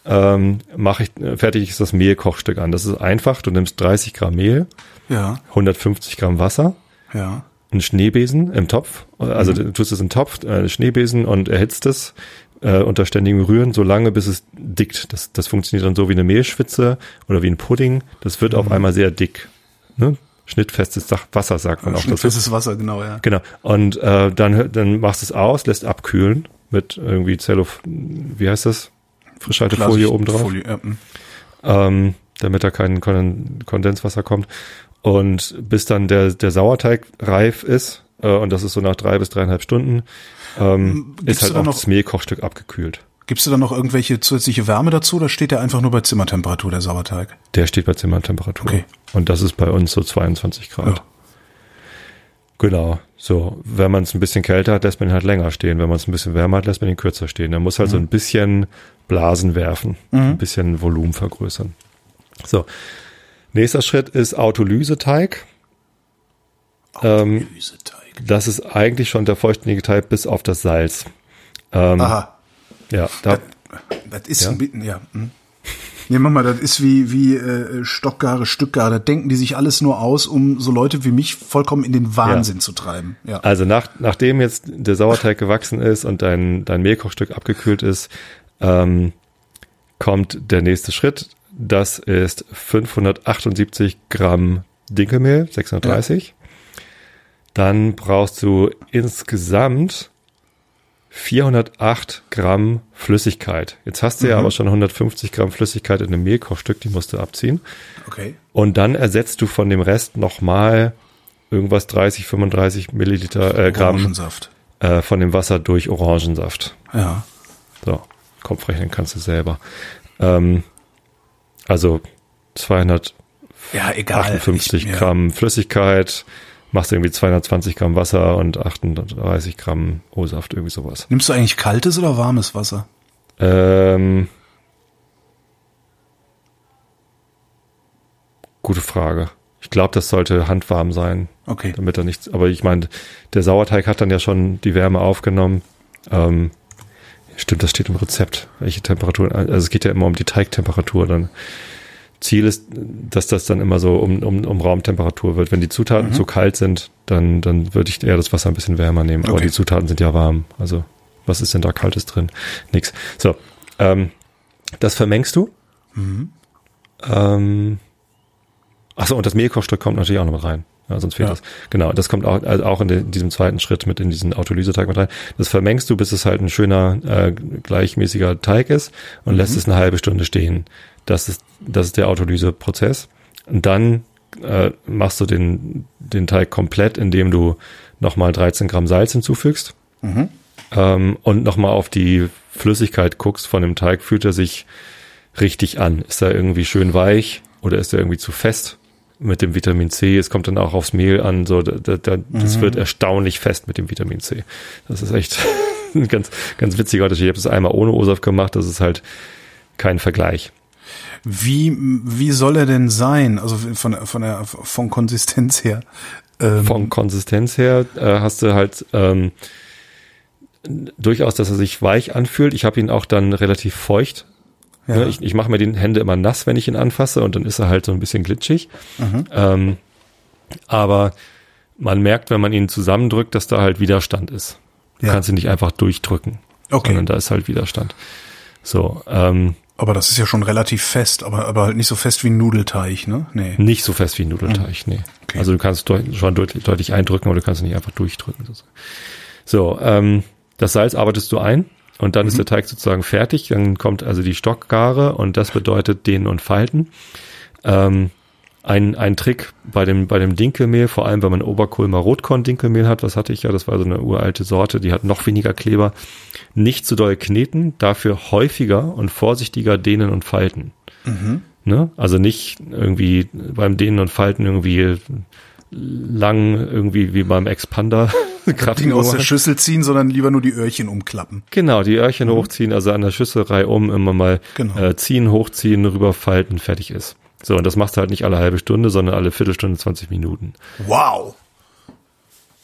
ähm, mache ich äh, fertig ist das Mehlkochstück an. Das ist einfach. Du nimmst 30 Gramm Mehl, ja, 150 Gramm Wasser, ja, einen Schneebesen im Topf. Also mhm. du tust es in den Topf, äh, Schneebesen und erhitzt es äh, unter ständigem Rühren, so lange bis es dickt. Das, das funktioniert dann so wie eine Mehlschwitze oder wie ein Pudding. Das wird mhm. auf einmal sehr dick. Ne? Schnittfestes Wasser, sagt man auch. Schnittfestes Wasser, genau, ja. Genau. Und äh, dann, dann machst du es aus, lässt abkühlen mit irgendwie Zello, wie heißt das? Frischhaltefolie oben drauf. Folie, ja. Hm. ähm, damit da kein Kondenswasser kommt. Und bis dann der, der Sauerteig reif ist, äh, und das ist so nach drei bis dreieinhalb Stunden, ähm, ist halt auch noch, das Mehlkochstück abgekühlt. Gibst du da noch irgendwelche zusätzliche Wärme dazu oder steht der einfach nur bei Zimmertemperatur, der Sauerteig? Der steht bei Zimmertemperatur. Okay. Und das ist bei uns so 22 Grad. Ja. Genau. So, wenn man es ein bisschen kälter hat, lässt man ihn halt länger stehen. Wenn man es ein bisschen wärmer hat, lässt man ihn kürzer stehen. Er muss halt mhm. so ein bisschen Blasen werfen, mhm. ein bisschen Volumen vergrößern. So. Nächster Schritt ist Autolyseteig. Autolyseteig. Ähm, das ist eigentlich schon der vollständige Teig bis auf das Salz. Ähm, Aha. Ja, da, das, das ist ja. ein bisschen, ja. Hm. Nee, mach mal, das ist wie, wie äh, Stockgare, Stückgare. Da denken die sich alles nur aus, um so Leute wie mich vollkommen in den Wahnsinn ja. zu treiben. Ja. Also nach, nachdem jetzt der Sauerteig gewachsen ist und dein, dein Mehlkochstück abgekühlt ist, ähm, kommt der nächste Schritt. Das ist 578 Gramm Dinkelmehl, 630. Ja. Dann brauchst du insgesamt 408 Gramm Flüssigkeit. Jetzt hast du mhm. ja aber schon 150 Gramm Flüssigkeit in einem Mehlkochstück, die musst du abziehen. Okay. Und dann ersetzt du von dem Rest nochmal irgendwas 30, 35 Milliliter äh, Gramm Orangensaft. Äh, von dem Wasser durch Orangensaft. Ja. So, Kopfrechnen kannst du selber. Ähm, also 258 ja, egal. Gramm Flüssigkeit, machst du irgendwie 220 Gramm Wasser und 38 Gramm O-Saft, irgendwie sowas. Nimmst du eigentlich kaltes oder warmes Wasser? Ähm, gute Frage. Ich glaube, das sollte handwarm sein. Okay. Damit er nichts, aber ich meine, der Sauerteig hat dann ja schon die Wärme aufgenommen. Ähm, stimmt, das steht im Rezept. Welche Temperatur, also es geht ja immer um die Teigtemperatur dann. Ziel ist, dass das dann immer so um, um, um Raumtemperatur wird. Wenn die Zutaten mhm. zu kalt sind, dann, dann würde ich eher das Wasser ein bisschen wärmer nehmen. Okay. Aber die Zutaten sind ja warm. Also was ist denn da Kaltes drin? Nix. So, ähm, das vermengst du. Mhm. Ähm, achso, und das Mehlkochstück kommt natürlich auch noch mit rein. Ja, sonst fehlt ja. das. Genau, das kommt auch, also auch in, de, diesem zweiten Schritt mit in diesen Autolyseteig mit rein. Das vermengst du, bis es halt ein schöner, äh, gleichmäßiger Teig ist und mhm. lässt es eine halbe Stunde stehen. Das ist, das ist der Autolyseprozess. Und dann äh, machst du den, den Teig komplett, indem du nochmal 13 Gramm Salz hinzufügst mhm. ähm, und nochmal auf die Flüssigkeit guckst von dem Teig. Fühlt er sich richtig an? Ist er irgendwie schön weich oder ist er irgendwie zu fest? Mit dem Vitamin C. Es kommt dann auch aufs Mehl an. So, da, da, das mhm. wird erstaunlich fest mit dem Vitamin C. Das ist echt *laughs* ein ganz, ganz witziger Unterschied. Ich habe das einmal ohne OSAF gemacht. Das ist halt kein Vergleich. Wie, wie soll er denn sein? Also von, von der, von Konsistenz her. Ähm. Von Konsistenz her äh, hast du halt ähm, durchaus, dass er sich weich anfühlt. Ich habe ihn auch dann relativ feucht. Ja. Ne, ich, ich mache mir die Hände immer nass, wenn ich ihn anfasse und dann ist er halt so ein bisschen glitschig. Mhm. Ähm, aber man merkt, wenn man ihn zusammendrückt, dass da halt Widerstand ist. Du ja. kannst ihn nicht einfach durchdrücken, okay. sondern da ist halt Widerstand. So, ähm, aber das ist ja schon relativ fest, aber, aber halt nicht so fest wie ein Nudelteig, ne? Nee. Nicht so fest wie ein Nudelteig, mhm. nee. Okay. Also du kannst schon deutlich, deutlich eindrücken, aber du kannst ihn nicht einfach durchdrücken. So, ähm, das Salz arbeitest du ein und dann mhm. ist der Teig sozusagen fertig. Dann kommt also die Stockgare und das bedeutet Dehnen und Falten. Ähm, ein, ein Trick bei dem, bei dem Dinkelmehl, vor allem wenn man Oberkulmer Rotkorn-Dinkelmehl hat, was hatte ich ja, das war so eine uralte Sorte, die hat noch weniger Kleber, nicht zu doll kneten, dafür häufiger und vorsichtiger dehnen und falten. Mhm. Ne? Also nicht irgendwie beim Dehnen und Falten irgendwie lang irgendwie wie beim Expander *laughs* *laughs* Ding aus der Schüssel ziehen, sondern lieber nur die Öhrchen umklappen. Genau, die Öhrchen mhm. hochziehen, also an der Schüsselreihe um immer mal genau. äh, ziehen, hochziehen, rüberfalten, fertig ist. So, und das machst du halt nicht alle halbe Stunde, sondern alle Viertelstunde, 20 Minuten. Wow.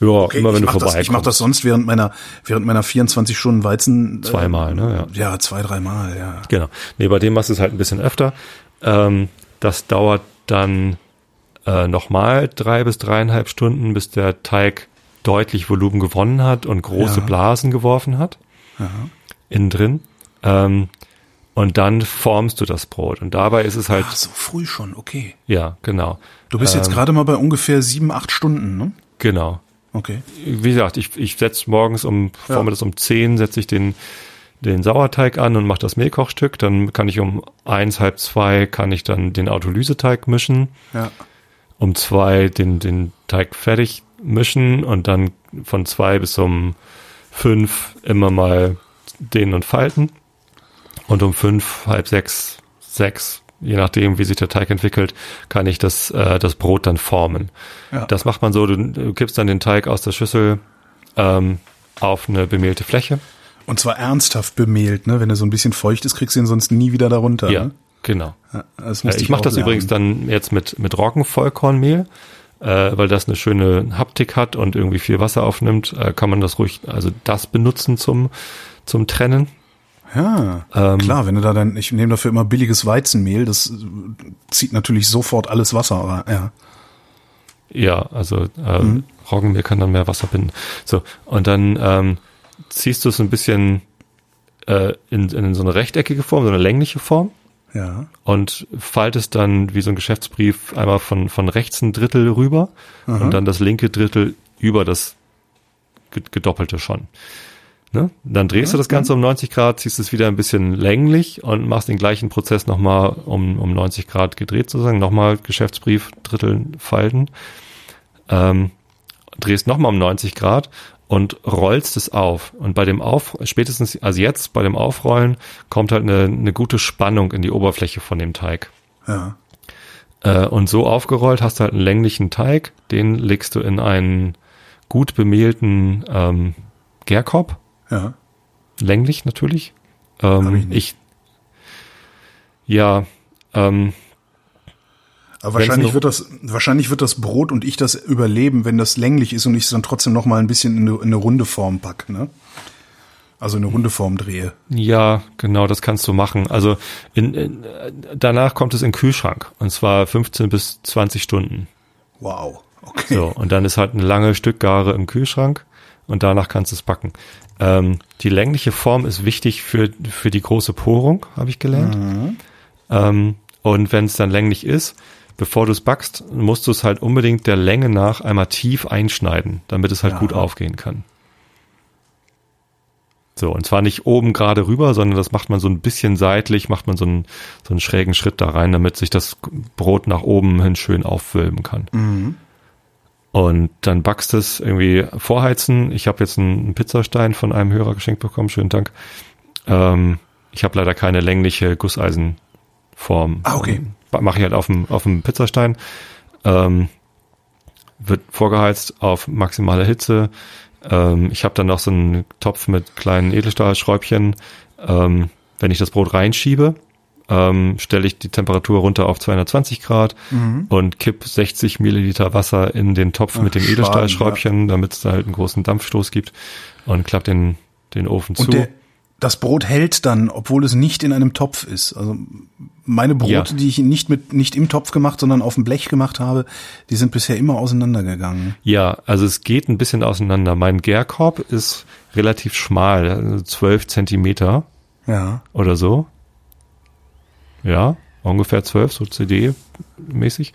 Ja, okay, immer wenn du vorbeikommst. Ich mache das sonst während meiner während meiner 24 Stunden Weizen. Äh, Zweimal, ne? Ja. ja, zwei, dreimal, ja. Genau. Nee, bei dem machst du es halt ein bisschen öfter. Ähm, das dauert dann äh, nochmal drei bis dreieinhalb Stunden, bis der Teig deutlich Volumen gewonnen hat und große Ja. Blasen geworfen hat. Innen drin. Ähm, und dann formst du das Brot. Und dabei ist es halt, Ach, so früh schon, okay. ja, genau. Du bist jetzt gerade mal bei ungefähr sieben, acht Stunden, ne? Genau. Okay. Wie gesagt, ich, ich setze morgens um, Ja. vormittags um 10 setze ich den, den Sauerteig an und mache das Mehlkochstück. Dann kann ich um eins, halb zwei kann ich dann den Autolyseteig mischen. Ja. um zwei den, den Teig fertig mischen und dann von zwei bis um fünf immer mal dehnen und falten. Und um fünf, halb sechs, sechs, je nachdem, wie sich der Teig entwickelt, kann ich das, äh, das Brot dann formen. Ja. Das macht man so, du, du kippst dann den Teig aus der Schüssel ähm, auf eine bemehlte Fläche. Und zwar ernsthaft bemehlt, ne? Wenn er so ein bisschen feucht ist, kriegst du ihn sonst nie wieder darunter. Ja, Ne? genau. Ja, musste ich mache das lernen. übrigens dann jetzt mit, mit Roggenvollkornmehl, äh, weil das eine schöne Haptik hat und irgendwie viel Wasser aufnimmt, äh, kann man das ruhig, also das benutzen zum, zum Trennen. Ja, Ähm, klar, wenn du da dann, ich nehme dafür immer billiges Weizenmehl, das äh, zieht natürlich sofort alles Wasser rein. Ja. Ja, also ähm, Roggenmehl kann dann mehr Wasser binden. So, und dann ähm, ziehst du es ein bisschen äh, in, in so eine rechteckige Form, so eine längliche Form Ja. und faltest dann wie so ein Geschäftsbrief einmal von, von rechts ein Drittel rüber und dann das linke Drittel über das ge- gedoppelte schon. Ne? Dann drehst du das Ganze um 90 Grad, ziehst es wieder ein bisschen länglich und machst den gleichen Prozess nochmal um, um 90 Grad gedreht sozusagen, nochmal Geschäftsbrief, Drittel falten, ähm, drehst nochmal um 90 Grad und rollst es auf. Und bei dem Auf, spätestens, also jetzt bei dem Aufrollen, kommt halt eine, eine gute Spannung in die Oberfläche von dem Teig. Ja. Äh, und so aufgerollt hast du halt einen länglichen Teig, den legst du in einen gut bemehlten ähm, Gärkorb, Ja. länglich natürlich. Ähm, ich ich, ja, ähm, Aber Wenn's wahrscheinlich wird das, wahrscheinlich wird das Brot und ich das überleben, wenn das länglich ist und ich es dann trotzdem noch mal ein bisschen in eine, in eine runde Form pack, ne? Also in eine runde Form drehe. ja, genau, das kannst du machen. Also in, in, danach kommt es in den Kühlschrank und zwar 15 bis 20 Stunden. Wow. Okay. So, und dann ist halt eine lange Stückgare im Kühlschrank und danach kannst du es backen. Ähm, die längliche Form ist wichtig für, für die große Porung, habe ich gelernt. Ähm, und wenn es dann länglich ist, bevor du es backst, musst du es halt unbedingt der Länge nach einmal tief einschneiden, damit es halt Ja. gut aufgehen kann. So, und zwar nicht oben gerade rüber, sondern das macht man so ein bisschen seitlich, macht man so einen, so einen schrägen Schritt da rein, damit sich das Brot nach oben hin schön aufwölben kann. Und dann backst du es irgendwie vorheizen. Ich habe jetzt einen Pizzastein von einem Hörer geschenkt bekommen, schönen Dank. Ähm, ich habe leider keine längliche Gusseisenform. Ah, okay. Mache ich halt auf dem, auf dem Pizzastein. Ähm, wird vorgeheizt auf maximale Hitze. Ähm, ich habe dann noch so einen Topf mit kleinen Edelstahlschräubchen. Ähm, wenn ich das Brot reinschiebe, ähm, stelle ich die Temperatur runter auf 220 Grad und kipp 60 Milliliter Wasser in den Topf mit dem Edelstahlschräubchen, damit es da halt einen großen Dampfstoß gibt und klapp den, den Ofen zu. Und der, das Brot hält dann, obwohl es nicht in einem Topf ist. Also meine Brote, Ja. die ich nicht mit nicht im Topf gemacht, sondern auf dem Blech gemacht habe, die sind bisher immer auseinandergegangen. Ja, also es geht ein bisschen auseinander. Mein Gärkorb ist relativ schmal, 12 Zentimeter Ja. oder so. Ja, ungefähr 12, so CD-mäßig.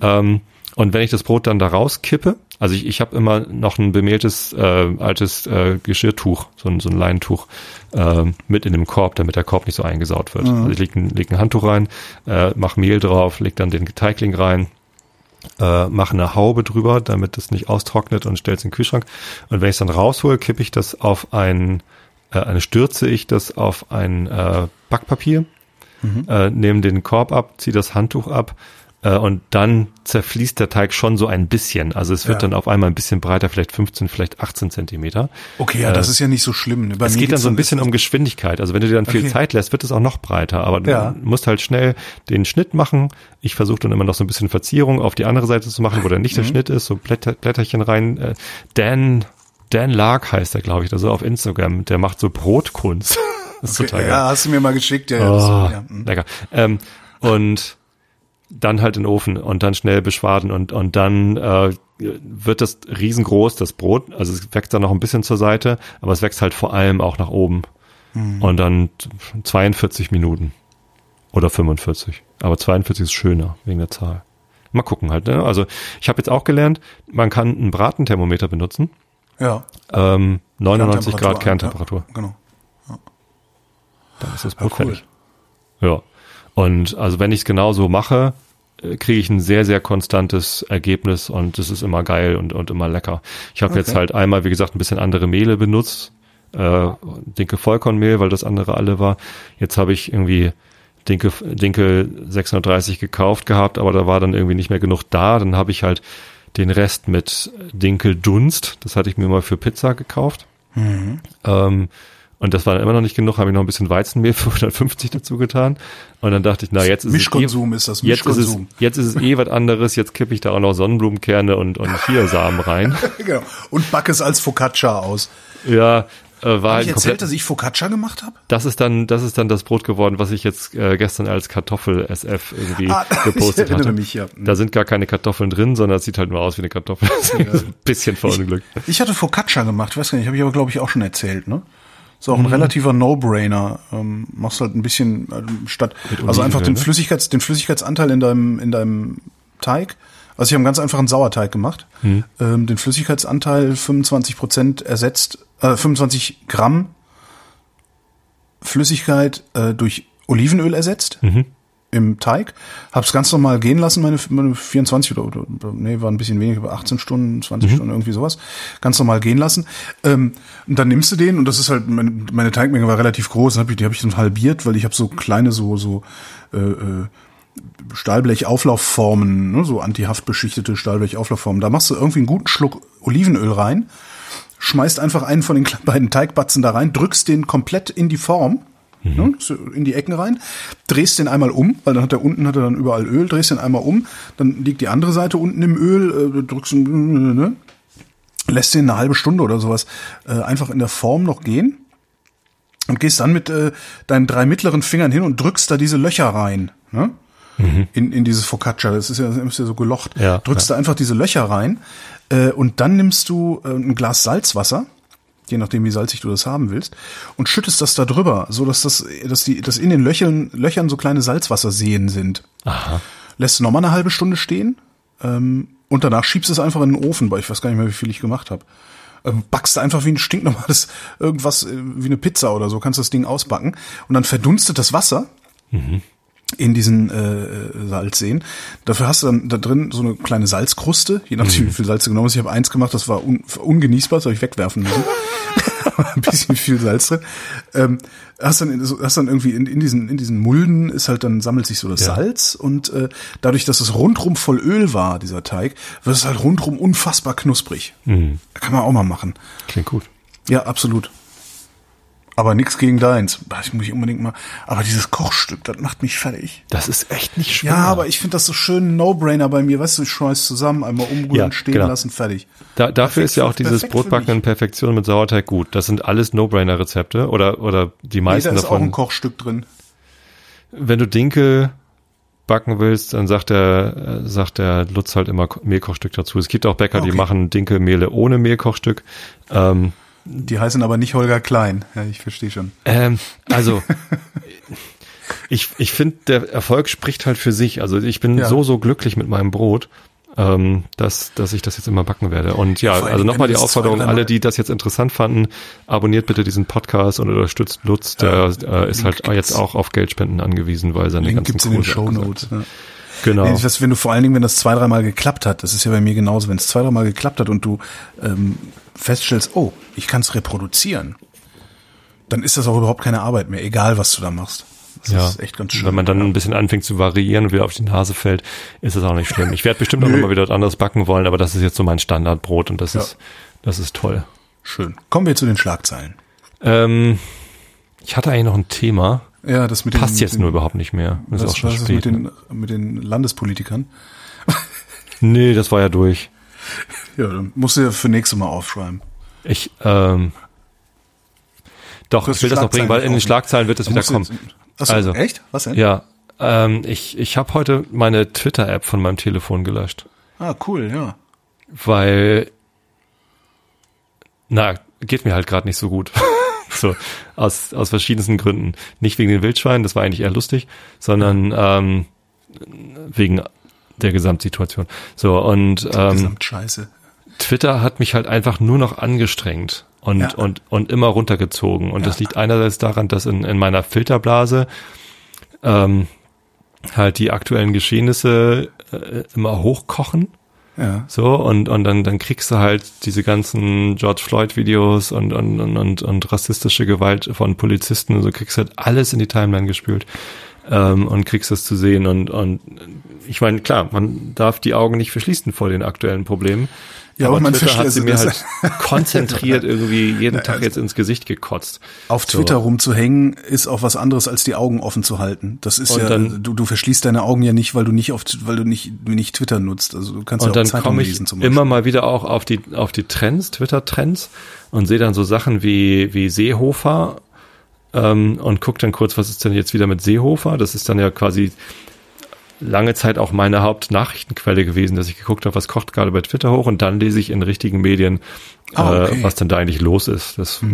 Ähm, und wenn ich das Brot dann da rauskippe, also ich, ich habe immer noch ein bemehltes äh, altes äh, Geschirrtuch, so ein, so ein Leintuch äh, mit in dem Korb, damit der Korb nicht so eingesaut wird. Also ich leg ein, leg ein Handtuch rein, äh, mach Mehl drauf, leg dann den Teigling rein, äh, mache eine Haube drüber, damit es nicht austrocknet und stell's in den Kühlschrank. Und wenn ich es dann raushole, kippe ich das auf ein, äh, eine stürze ich das auf ein äh, Backpapier, äh, nehme den Korb ab, ziehe das Handtuch ab und dann zerfließt der Teig schon so ein bisschen. Also es wird Ja. dann auf einmal ein bisschen breiter, vielleicht 15, vielleicht 18 Zentimeter. Okay, ja, das ist ja nicht so schlimm. ne? Bei Es geht dann so ein bisschen um Geschwindigkeit. Also wenn du dir dann viel Okay. Zeit lässt, wird es auch noch breiter. Aber Ja. du musst halt schnell den Schnitt machen. Ich versuche dann immer noch so ein bisschen Verzierung auf die andere Seite zu machen, wo dann Mhm. nicht der Schnitt ist, so Blätter, Blätterchen rein. Äh, Dan, Dan Lark heißt er, glaube ich, also auf Instagram. Der macht so Brotkunst. *laughs* Das ist Okay, total geil. ja, hast du mir mal geschickt, ja. Oh, ja. hm. lecker. Ähm, und dann halt in den Ofen und dann schnell beschwaden und, und dann äh, wird das riesengroß, das Brot. Also es wächst dann noch ein bisschen zur Seite, aber es wächst halt vor allem auch nach oben. Mhm. Und dann 42 Minuten. Oder 45. Aber 42 ist schöner, wegen der Zahl. Mal gucken halt. Ne? Also ich habe jetzt auch gelernt, man kann ein Bratenthermometer benutzen. Ja. Ähm, 99 Grad Kerntemperatur. Ja, genau. Ja. Dann ist das Brot ja, cool. fertig. Ja. Und also wenn ich es genau so mache, äh, kriege ich ein sehr, sehr konstantes Ergebnis und es ist immer geil und, und immer lecker. Ich habe okay. jetzt halt einmal, wie gesagt, ein bisschen andere Mehle benutzt. Äh, Dinkel Vollkornmehl, weil das andere alle war. Jetzt habe ich irgendwie Dinkel, Dinkel 630 gekauft gehabt, aber da war dann irgendwie nicht mehr genug da. Dann habe ich halt den Rest mit Dinkel Dunst, das hatte ich mir mal für Pizza gekauft. Mhm. Ähm, und das war dann immer noch nicht genug, habe ich noch ein bisschen Weizenmehl für 150 dazu getan. Und dann dachte ich, na, jetzt ist Mischkonsum es eh, ist das. Jetzt ist es, jetzt ist es eh was anderes, jetzt kippe ich da auch noch Sonnenblumenkerne und, und Chiasamen rein. *laughs* genau. Und backe es als Focaccia aus. Ja, äh, war Hab ich erzählt, dass ich Focaccia gemacht habe? Das ist dann, das ist dann das Brot geworden, was ich jetzt äh, gestern als Kartoffel-SF irgendwie ah, *laughs* gepostet ich hatte. Mich, ja. Da sind gar keine Kartoffeln drin, sondern es sieht halt nur aus wie eine Kartoffel. *laughs* Ja. ein bisschen verunglückt. Ich, ich hatte Focaccia gemacht, weiß gar nicht, habe ich aber glaube ich auch schon erzählt, ne? Ist auch ein mhm. relativer No-Brainer. Ähm, machst halt ein bisschen äh, statt, also einfach den? Flüssigkeits, den Flüssigkeitsanteil in deinem, in deinem Teig. Also ich habe einen ganz einfachen Sauerteig gemacht. Mhm. Ähm, den Flüssigkeitsanteil 25 Prozent ersetzt, äh, 25 Gramm Flüssigkeit äh, durch Olivenöl ersetzt. Mhm im Teig, habe es ganz normal gehen lassen, meine, meine 24 oder, oder, nee, war ein bisschen weniger, 18 Stunden, 20 mhm. Stunden, irgendwie sowas, ganz normal gehen lassen. Ähm, und dann nimmst du den und das ist halt, meine, meine Teigmenge war relativ groß, hab ich, die habe ich dann halbiert, weil ich habe so kleine so so äh, äh, Stahlblechauflaufformen, ne, so antihaftbeschichtete Stahlblechauflaufformen. Da machst du irgendwie einen guten Schluck Olivenöl rein, schmeißt einfach einen von den *laughs* beiden Teigbatzen da rein, drückst den komplett in die Form mhm. ne, in die Ecken rein, drehst den einmal um, weil dann hat er unten hat er dann überall Öl, drehst den einmal um, dann liegt die andere Seite unten im Öl, äh, drückst ne, lässt den eine halbe Stunde oder sowas äh, einfach in der Form noch gehen und gehst dann mit äh, deinen drei mittleren Fingern hin und drückst da diese Löcher rein, ne? Mhm. In, in dieses Focaccia, das ist ja, das ist ja so gelocht. Ja, drückst ja. da einfach diese Löcher rein äh, und dann nimmst du äh, ein Glas Salzwasser je nachdem wie salzig du das haben willst, und schüttest das da drüber, so dass das, dass die, dass in den Löchern, Löchern so kleine Salzwasserseen sind. Aha. Lässt du nochmal eine halbe Stunde stehen ähm, und danach schiebst du es einfach in den Ofen, weil ich weiß gar nicht mehr, wie viel ich gemacht habe. Ähm, backst du einfach wie ein stinknormales irgendwas, äh, wie eine Pizza oder so, kannst das Ding ausbacken und dann verdunstet das Wasser. Mhm in diesen äh, Salzseen. Dafür hast du dann da drin so eine kleine Salzkruste, je nachdem, mhm. wie viel Salz du genommen hast. Ich habe eins gemacht, das war un, ungenießbar, das habe ich wegwerfen müssen. *laughs* Ein bisschen viel Salz drin. Ähm, hast dann, hast dann irgendwie in, in diesen in diesen Mulden ist halt dann sammelt sich so das ja. Salz und äh, dadurch, dass es rundrum voll Öl war, dieser Teig, wird es halt rundrum unfassbar knusprig. Mhm. Kann man auch mal machen. Klingt gut. Ja, absolut. Aber nichts gegen deins. Das muss ich unbedingt mal. Aber dieses Kochstück, das macht mich fertig. Das ist echt nicht schwer. Ja, aber ich finde das so schön No-Brainer bei mir. Weißt du, ich schmeiß zusammen, einmal umrühren, ja, stehen genau. lassen, fertig. Da, dafür ist ja auch dieses Brotbacken in Perfektion mit Sauerteig gut. Das sind alles No-Brainer-Rezepte oder, oder die meisten nee, da ist davon. auch ein Kochstück drin. Wenn du Dinkel backen willst, dann sagt der, sagt der Lutz halt immer Mehlkochstück dazu. Es gibt auch Bäcker, okay. die machen Dinkelmehle ohne Mehlkochstück. Ähm, die heißen aber nicht Holger Klein. Ja, ich verstehe schon. Ähm, also *laughs* ich, ich finde, der Erfolg spricht halt für sich. Also ich bin ja. so, so glücklich mit meinem Brot, ähm, dass, dass ich das jetzt immer backen werde. Und ja, also nochmal die Aufforderung, alle, die das jetzt interessant fanden, abonniert bitte diesen Podcast und unterstützt Lutz, der ja, äh, ist halt jetzt auch auf Geldspenden angewiesen, weil seine Link ganzen gibt's in den Show Notes. Ja. Genau. Nee, das, wenn du vor allen Dingen, wenn das zwei, dreimal geklappt hat, das ist ja bei mir genauso, wenn es zwei, dreimal geklappt hat und du ähm, feststellst, oh, ich kann es reproduzieren, dann ist das auch überhaupt keine Arbeit mehr, egal was du da machst. Das ja. ist echt ganz schön. Wenn man dann ein bisschen anfängt zu variieren und wieder auf die Nase fällt, ist das auch nicht schlimm. Ich werde bestimmt auch nochmal wieder was anderes backen wollen, aber das ist jetzt so mein Standardbrot und das ja. ist, das ist toll. Schön. Kommen wir zu den Schlagzeilen. Ähm, ich hatte eigentlich noch ein Thema. Ja, das mit Passt den, jetzt den, nur überhaupt nicht mehr. Das ist auch schon spät. Mit den, ne? mit den Landespolitikern? nee, das war ja durch. Ja, dann musst du ja für nächstes Mal aufschreiben. Ich, ähm, doch, ich will das noch bringen, weil in den Schlagzeilen wird es wieder kommen. Achso, also, echt? Was denn? Ja, Ähm, ich ich habe heute meine Twitter-App von meinem Telefon gelöscht. Ah, cool, ja. Weil, na, geht mir halt gerade nicht so gut. *laughs* so, aus, aus verschiedensten Gründen. Nicht wegen den Wildschweinen, das war eigentlich eher lustig, sondern ähm, wegen der Gesamtsituation. So, und ähm, Gesamtscheiße. Twitter hat mich halt einfach nur noch angestrengt und, Ja. und, und immer runtergezogen. Und das liegt einerseits daran, dass in, in meiner Filterblase ähm, halt die aktuellen Geschehnisse äh, immer hochkochen. Ja. So, und, und dann, dann kriegst du halt diese ganzen George Floyd-Videos und, und, und, und, und rassistische Gewalt von Polizisten und so kriegst halt alles in die Timeline gespült ähm, und kriegst das zu sehen. Und, und ich meine, klar, man darf die Augen nicht verschließen vor den aktuellen Problemen. Ja, aber man Twitter hat sie mir halt *laughs* konzentriert irgendwie jeden Tag jetzt ins Gesicht gekotzt. Auf So. Twitter rumzuhängen ist auch was anderes als die Augen offen zu halten. Das ist Und ja, dann- du, du verschließt deine Augen ja nicht, weil du nicht auf, weil du nicht, nicht Twitter nutzt. Also du kannst Und ja auch dann komme ich lesen zum Beispiel. immer mal wieder auch auf die, auf die Trends, Twitter-Trends und sehe dann so Sachen wie, wie Seehofer ähm, und guck dann kurz, was ist denn jetzt wieder mit Seehofer? Das ist dann ja quasi lange Zeit auch meine Hauptnachrichtenquelle gewesen, dass ich geguckt habe, was kocht gerade bei Twitter hoch und dann lese ich in richtigen Medien, Ah, okay. äh, was denn da eigentlich los ist. Das äh,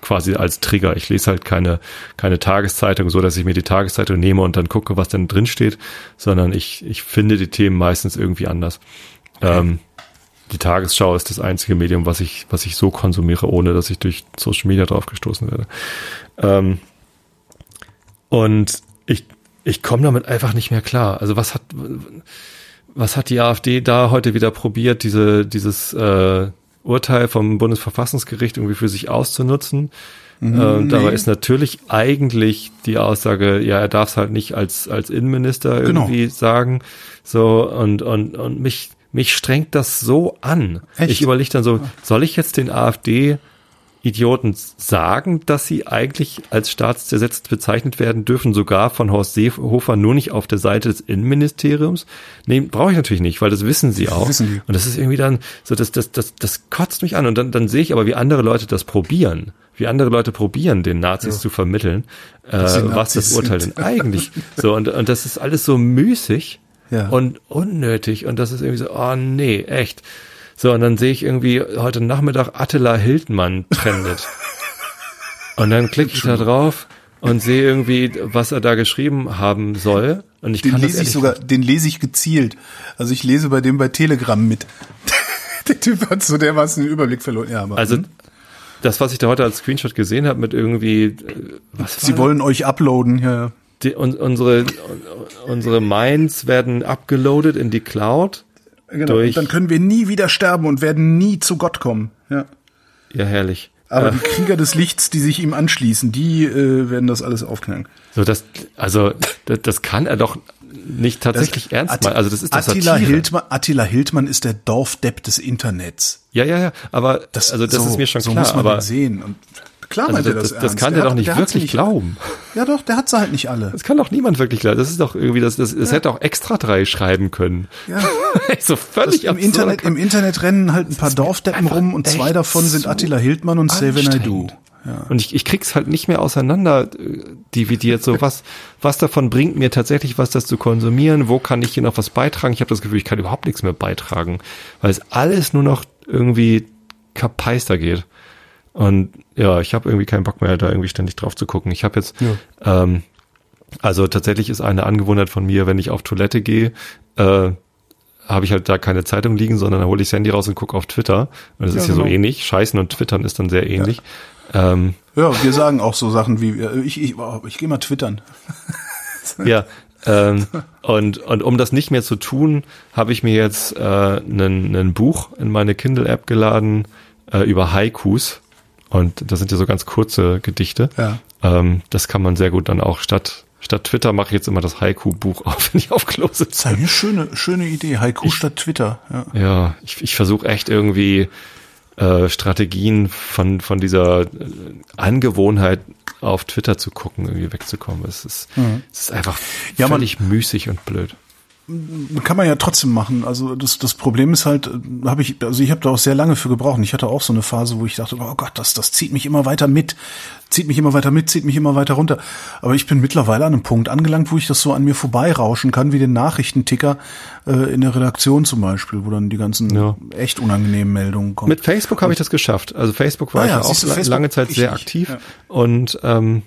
quasi als Trigger. Ich lese halt keine, keine Tageszeitung, so dass ich mir die Tageszeitung nehme und dann gucke, was denn drin steht, sondern ich, ich finde die Themen meistens irgendwie anders. Ähm, die Tagesschau ist das einzige Medium, was ich, was ich so konsumiere, ohne dass ich durch Social Media drauf gestoßen werde. Ähm, und ich, komme damit einfach nicht mehr klar. Also was hat, was hat die AfD da heute wieder probiert, diese, dieses äh, Urteil vom Bundesverfassungsgericht irgendwie für sich auszunutzen? äh, dabei ist natürlich eigentlich die Aussage, ja, er darf es halt nicht als, als Innenminister Genau. irgendwie sagen. So, und, und, und mich, mich strengt das so an. Echt? Ich überlege dann so, soll ich jetzt den AfD Idioten sagen, dass sie eigentlich als staatszersetzt bezeichnet werden dürfen, sogar von Horst Seehofer nur nicht auf der Seite des Innenministeriums? Nee, brauche ich natürlich nicht, weil das wissen sie auch. wissen die. Und das ist irgendwie dann so, das, das, das, das kotzt mich an. Und dann, dann sehe ich aber, wie andere Leute das probieren. Wie andere Leute probieren, den Nazis zu vermitteln, äh, was das Urteil sind. denn eigentlich so. Und, und das ist alles so müßig Ja. und unnötig. Und das ist irgendwie so, oh nee, echt. So, und dann sehe ich irgendwie heute Nachmittag Attila Hildmann trendet. und dann klicke ich da drauf und sehe irgendwie, was er da geschrieben haben soll. Und ich Den kann das lese ich sogar, den lese ich gezielt. Also ich lese bei dem bei Telegram mit. *laughs* der Typ hat so dermaßen den Überblick verloren. Ja, aber Also das, was ich da heute als Screenshot gesehen habe mit irgendwie, äh, was sie das? wollen euch uploaden. Ja, ja. die, un, unsere unsere Minds werden abgeloadet in die Cloud. Genau. Durch- Und dann können wir nie wieder sterben und werden nie zu Gott kommen. Ja. Ja, herrlich. Aber Äh, die Krieger des Lichts, die sich ihm anschließen, die äh, werden das alles aufknallen. so das, also das, das kann er doch nicht tatsächlich ernst Atti- meinen. Also das ist das Attila Satire. Hildmann, Attila Hildmann ist der Dorfdepp des Internets. Ja, ja, ja. Aber Das, also das so, ist mir schon so klar. muss man aber sehen. Und klar also meint er das, das, das, das ernst. kann der, hat- doch nicht sie wirklich nicht, glauben. Ja doch, der hat sie halt nicht alle. Das kann doch niemand wirklich glauben. Das ist doch irgendwie das. Das, das hätte auch extra drei schreiben können. Ja. *laughs* so Das völlig im, absurd. Internet, Im Internet rennen halt ein paar Dorfdeppen rum und zwei davon sind so Attila Hildmann und Save Do. anstrengend. Und ich, ich krieg's halt nicht mehr auseinander äh, dividiert. So was, was davon bringt mir tatsächlich was, das zu konsumieren? Wo kann ich hier noch was beitragen? Ich habe das Gefühl, ich kann überhaupt nichts mehr beitragen, weil es alles nur noch irgendwie kapeister geht. Und ja, ich habe irgendwie keinen Bock mehr, da irgendwie ständig drauf zu gucken. Ich habe jetzt, ähm, also tatsächlich ist eine Angewohnheit von mir, wenn ich auf Toilette gehe, äh, habe ich halt da keine Zeitung liegen, sondern dann hole ich das Handy raus und gucke auf Twitter. Und das Ja, ist ja so genau. ähnlich. Scheißen und Twittern ist dann sehr ähnlich. Ähm, Ja, wir sagen auch so Sachen wie, äh, ich, ich, oh, ich gehe mal twittern. *laughs* ja. Ähm, und, und um das nicht mehr zu tun, habe ich mir jetzt äh, ein ein Buch in meine Kindle-App geladen äh, über Haikus. Und das sind ja so ganz kurze Gedichte. Ja. Ähm, das kann man sehr gut dann auch statt, statt Twitter mache ich jetzt immer das Haiku-Buch *laughs* auf, wenn ich auf Klo Das ist sitze. eine schöne, schöne Idee. Haiku statt Twitter. Ja. Ja, ich, ich versuche echt irgendwie äh, Strategien von, von dieser äh, Angewohnheit auf Twitter zu gucken, irgendwie wegzukommen. Es ist, es ist einfach Ja, man- völlig müßig und blöd. Kann man ja trotzdem machen. Also das, das Problem ist halt, habe ich, also ich habe da auch sehr lange für gebraucht. Ich hatte auch so eine Phase, wo ich dachte, oh Gott, das, das zieht mich immer weiter mit, zieht mich immer weiter mit, zieht mich immer weiter runter. Aber ich bin mittlerweile an einem Punkt angelangt, wo ich das so an mir vorbeirauschen kann, wie den Nachrichtenticker äh, in der Redaktion zum Beispiel, wo dann die ganzen ja. echt unangenehmen Meldungen kommen. Mit Facebook habe ich das geschafft. Also Facebook war ah, ja, ich auch Facebook, lange Zeit sehr aktiv ja. und ähm,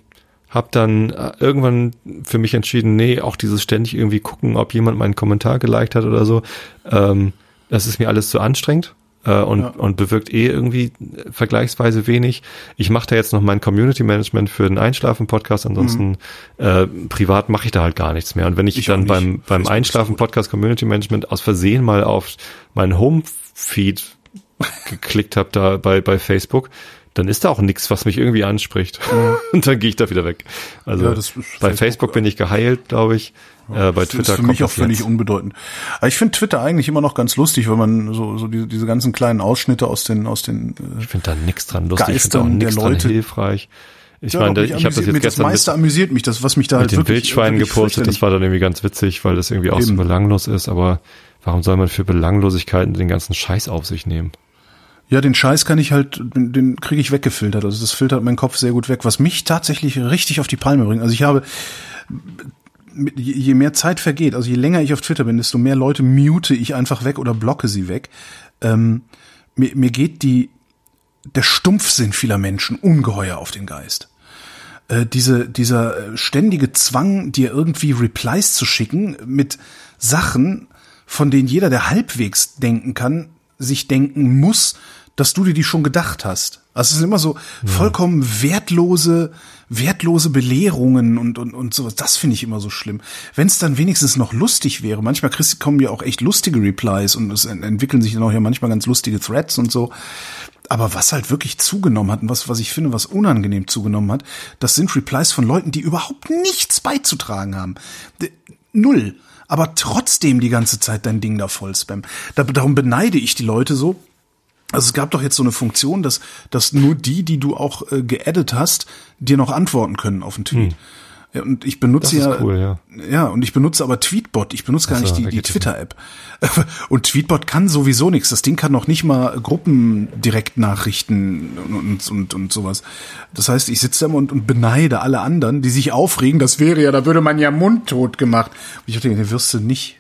habe dann äh, irgendwann für mich entschieden, nee, auch dieses ständig irgendwie gucken, ob jemand meinen Kommentar geliked hat oder so, ähm, das ist mir alles zu anstrengend äh, und, ja. und bewirkt eh irgendwie vergleichsweise wenig. Ich mache da jetzt noch mein Community Management für den Einschlafen-Podcast, ansonsten mhm. äh, privat mache ich da halt gar nichts mehr. Und wenn ich, ich dann beim, beim Einschlafen-Podcast Community Management aus Versehen mal auf meinen Home-Feed geklickt habe da bei, bei Facebook, dann ist da auch nichts, was mich irgendwie anspricht. Ja. *laughs* Und dann gehe ich da wieder weg. Also ja, bei Facebook, Facebook, bin ich geheilt, glaube ich. Ja, äh, bei Twitter ist für mich auch völlig jetzt. unbedeutend. Aber ich finde Twitter eigentlich immer noch ganz lustig, weil man so, so diese, diese ganzen kleinen Ausschnitte aus den aus den äh, Ich finde da nichts dran lustig, ich finde auch nichts dran hilfreich. Ich ja, meine, ich habe das jetzt gestern das meiste amüsiert mich, das was mich da mit halt den Wildschweinen gepostet, das war dann irgendwie ganz witzig, weil das irgendwie auch Eben. so belanglos ist, aber warum soll man für Belanglosigkeiten den ganzen Scheiß auf sich nehmen? Ja, den Scheiß kann ich halt, den kriege ich weggefiltert. Also das filtert mein Kopf sehr gut weg. Was mich tatsächlich richtig auf die Palme bringt. Also ich habe, je mehr Zeit vergeht, also je länger ich auf Twitter bin, desto mehr Leute mute ich einfach weg oder blocke sie weg. Ähm, mir, mir geht die, der Stumpfsinn vieler Menschen ungeheuer auf den Geist. Äh, diese, dieser ständige Zwang, dir irgendwie Replies zu schicken mit Sachen, von denen jeder, der halbwegs denken kann, sich denken muss, dass du dir die schon gedacht hast. Also es sind immer so vollkommen wertlose, wertlose Belehrungen und, und, und sowas. Das finde ich immer so schlimm. Wenn es dann wenigstens noch lustig wäre, manchmal kommen ja auch echt lustige Replies und es entwickeln sich dann auch ja manchmal ganz lustige Threads und so. Aber was halt wirklich zugenommen hat und was, was ich finde, was unangenehm zugenommen hat, das sind Replies von Leuten, die überhaupt nichts beizutragen haben. Null. Aber trotzdem die ganze Zeit dein Ding da voll spam. darum beneide ich die Leute so, also es gab doch jetzt so eine Funktion, dass, dass nur die, die du auch äh, geaddet hast, dir noch antworten können auf den Tweet. Hm. Ja, und ich benutze ja, cool, ja, ja, und ich benutze aber Tweetbot. Ich benutze gar so, nicht die, die Twitter-App. *laughs* Und Tweetbot kann sowieso nichts. Das Ding kann noch nicht mal Gruppendirektnachrichten und, und, und, und sowas. Das heißt, ich sitze da und, und beneide alle anderen, die sich aufregen. Das wäre ja, da würde man ja mundtot gemacht. Und ich dachte, den wirst du nicht.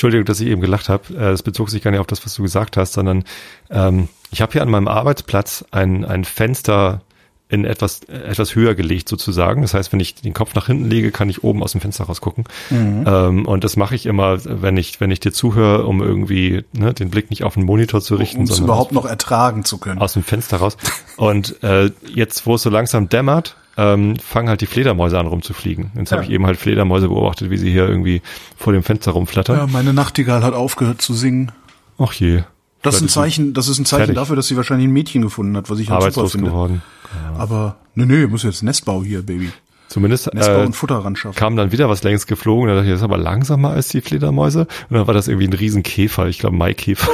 Entschuldigung, dass ich eben gelacht habe. Äh, es bezog sich gar nicht auf das, was du gesagt hast, sondern ähm, ich habe hier an meinem Arbeitsplatz ein, ein Fenster in etwas, etwas höher gelegt sozusagen. Das heißt, wenn ich den Kopf nach hinten lege, kann ich oben aus dem Fenster rausgucken. Mhm. Ähm, und das mache ich immer, wenn ich, wenn ich dir zuhöre, um irgendwie ne, den Blick nicht auf den Monitor zu richten. Um es überhaupt noch ertragen zu können. Aus dem Fenster raus. Und äh, jetzt, wo es so langsam dämmert, ähm, fangen halt die Fledermäuse an rumzufliegen. Jetzt ja. habe ich eben halt Fledermäuse beobachtet, wie sie hier irgendwie vor dem Fenster rumflattern. Ja, meine Nachtigall hat aufgehört zu singen. Ach je. Das ist ein Zeichen, das ist ein Zeichen fertig. dafür, dass sie wahrscheinlich ein Mädchen gefunden hat, was ich halt super finde. Geworden. Ja. Aber nee, nee, muss jetzt Nestbau hier, Baby. Zumindest Nestbau äh, und Futter ran schaffen. kam dann wieder was längst geflogen. Da dachte ich, das ist aber langsamer als die Fledermäuse. Und dann war das irgendwie ein Riesenkäfer, ich glaube Maikäfer.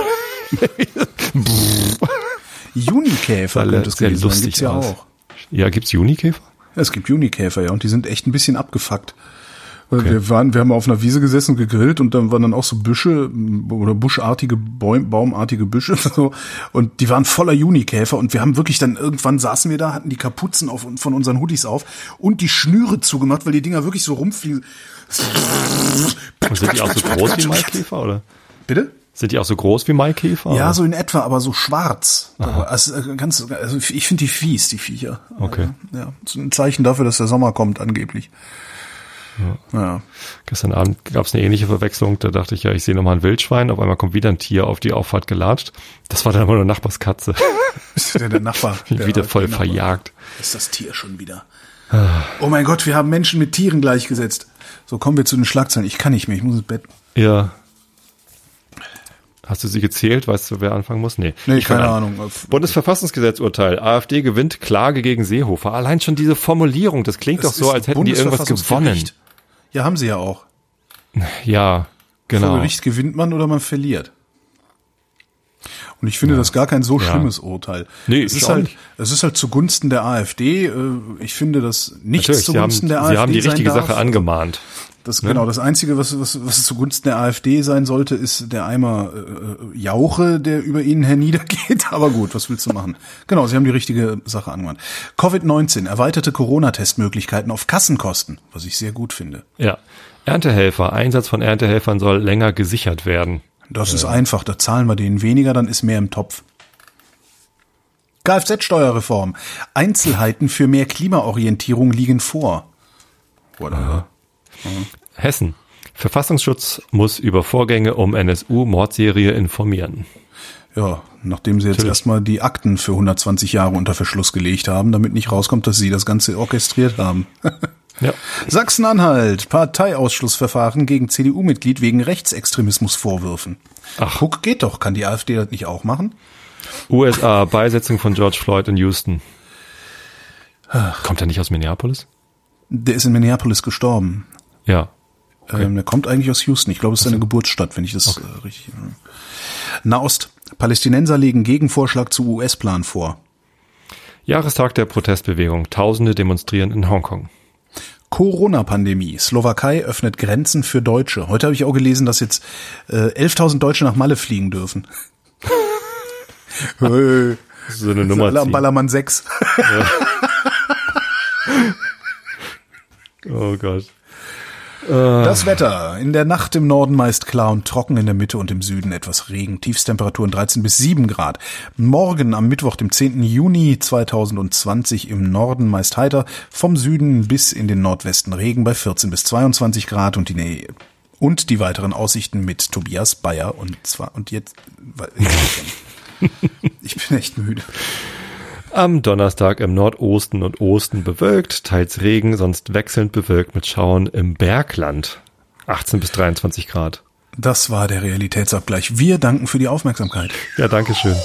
*laughs* Junikäfer könnte es gewesen sein, gibt's ja auch. Ja, gibt's Junikäfer? Es gibt Junikäfer, ja, und die sind echt ein bisschen abgefuckt. Okay. Wir waren, wir haben auf einer Wiese gesessen, gegrillt und dann waren dann auch so Büsche oder buschartige, Bäum, baumartige Büsche *laughs* so und die waren voller Junikäfer und wir haben wirklich dann irgendwann saßen wir da, hatten die Kapuzen auf, von unseren Hoodies auf und die Schnüre zugemacht, weil die Dinger wirklich so rumfliegen. Und sind die auch so groß wie Maikäfer oder? Bitte? Sind die auch so groß wie Maikäfer? Ja, oder? so in etwa, aber so schwarz. Also, ganz, also ich finde die fies, die Viecher. Okay. Ja, so ein Zeichen dafür, dass der Sommer kommt, angeblich. Ja. ja. Gestern Abend gab es eine ähnliche Verwechslung. Da dachte ich ja, ich sehe nochmal ein Wildschwein. Auf einmal kommt wieder ein Tier auf die Auffahrt gelatscht. Das war dann aber nur Nachbarskatze. *laughs* Ist der, der Nachbar? *laughs* Der wieder voll verjagt. Ist das Tier schon wieder? oh mein Gott, wir haben Menschen mit Tieren gleichgesetzt. So kommen wir zu den Schlagzeilen. Ich kann nicht mehr, ich muss ins Bett. Ja. Hast du sie gezählt? Weißt du, wer anfangen muss? Nee. Nee, ich keine Ahnung. Bundesverfassungsgesetzurteil. AfD gewinnt Klage gegen Seehofer. Allein schon diese Formulierung, das klingt das doch so, als hätten die irgendwas gewonnen. Ja, haben sie ja auch. Ja, genau. Vor Gericht gewinnt man oder man verliert. Und ich finde ja. das gar kein so schlimmes ja. Urteil. Nee, es ist halt, es ist halt zugunsten der AfD. Äh, ich finde das nichts Natürlich, zugunsten haben, der AfD. Sie haben die richtige Sache angemahnt. Das, ne? Genau, das Einzige, was, was, was zugunsten der AfD sein sollte, ist der Eimer äh, Jauche, der über ihnen *laughs* herniedergeht. Aber gut, was willst du machen? Genau, sie haben die richtige Sache angewandt. Covid-19, erweiterte Corona-Testmöglichkeiten auf Kassenkosten, was ich sehr gut finde. Ja. Erntehelfer, Einsatz von Erntehelfern soll länger gesichert werden. Das ist einfach, da zahlen wir denen weniger, dann ist mehr im Topf. Kfz-Steuerreform. Einzelheiten für mehr Klimaorientierung liegen vor. Oder? Mhm. Hessen. Verfassungsschutz muss über Vorgänge um NSU-Mordserie informieren. Ja, nachdem sie jetzt Natürlich. erstmal die Akten für 120 Jahre unter Verschluss gelegt haben, damit nicht rauskommt, dass sie das Ganze orchestriert haben. *laughs* ja. Sachsen-Anhalt, Parteiausschlussverfahren gegen CDU-Mitglied wegen Rechtsextremismusvorwürfen. Ach. Guck, geht doch. Kann die AfD das nicht auch machen? USA, *laughs* Beisetzung von George Floyd in Houston. Ach. Kommt er nicht aus Minneapolis? Der ist in Minneapolis gestorben. Ja. Okay. Ähm, der kommt eigentlich aus Houston. Ich glaube, es ist seine Geburtsstadt, wenn ich das okay. äh, richtig. Nahost. Palästinenser legen Gegenvorschlag zu US-Plan vor. Jahrestag der Protestbewegung. Tausende demonstrieren in Hongkong. Corona-Pandemie. Slowakei öffnet Grenzen für Deutsche. Heute habe ich auch gelesen, dass jetzt äh, 11.000 Deutsche nach Malle fliegen dürfen. *laughs* so eine Nummer. Ballermann 6. Ja. *laughs* Oh Gott. Das Wetter. In der Nacht im Norden meist klar und trocken, in der Mitte und im Süden etwas Regen. Tiefstemperaturen 13 bis 7 Grad. Morgen am Mittwoch, dem 10. Juni 2020 im Norden meist heiter. Vom Süden bis in den Nordwesten Regen bei 14 bis 22 Grad und die Nähe und die weiteren Aussichten mit Tobias Bayer und zwar und jetzt *laughs* ich bin echt müde. Am Donnerstag im Nordosten und Osten bewölkt, teils Regen, sonst wechselnd bewölkt mit Schauen im Bergland. 18 bis 23 Grad. Das war der Realitätsabgleich. Wir danken für die Aufmerksamkeit. Ja, danke schön.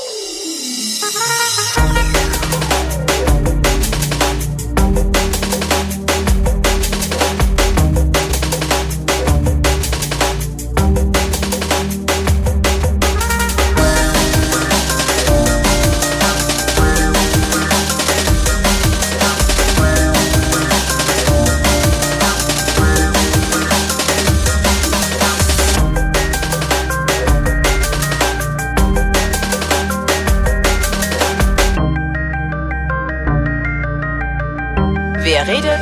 Wer redet.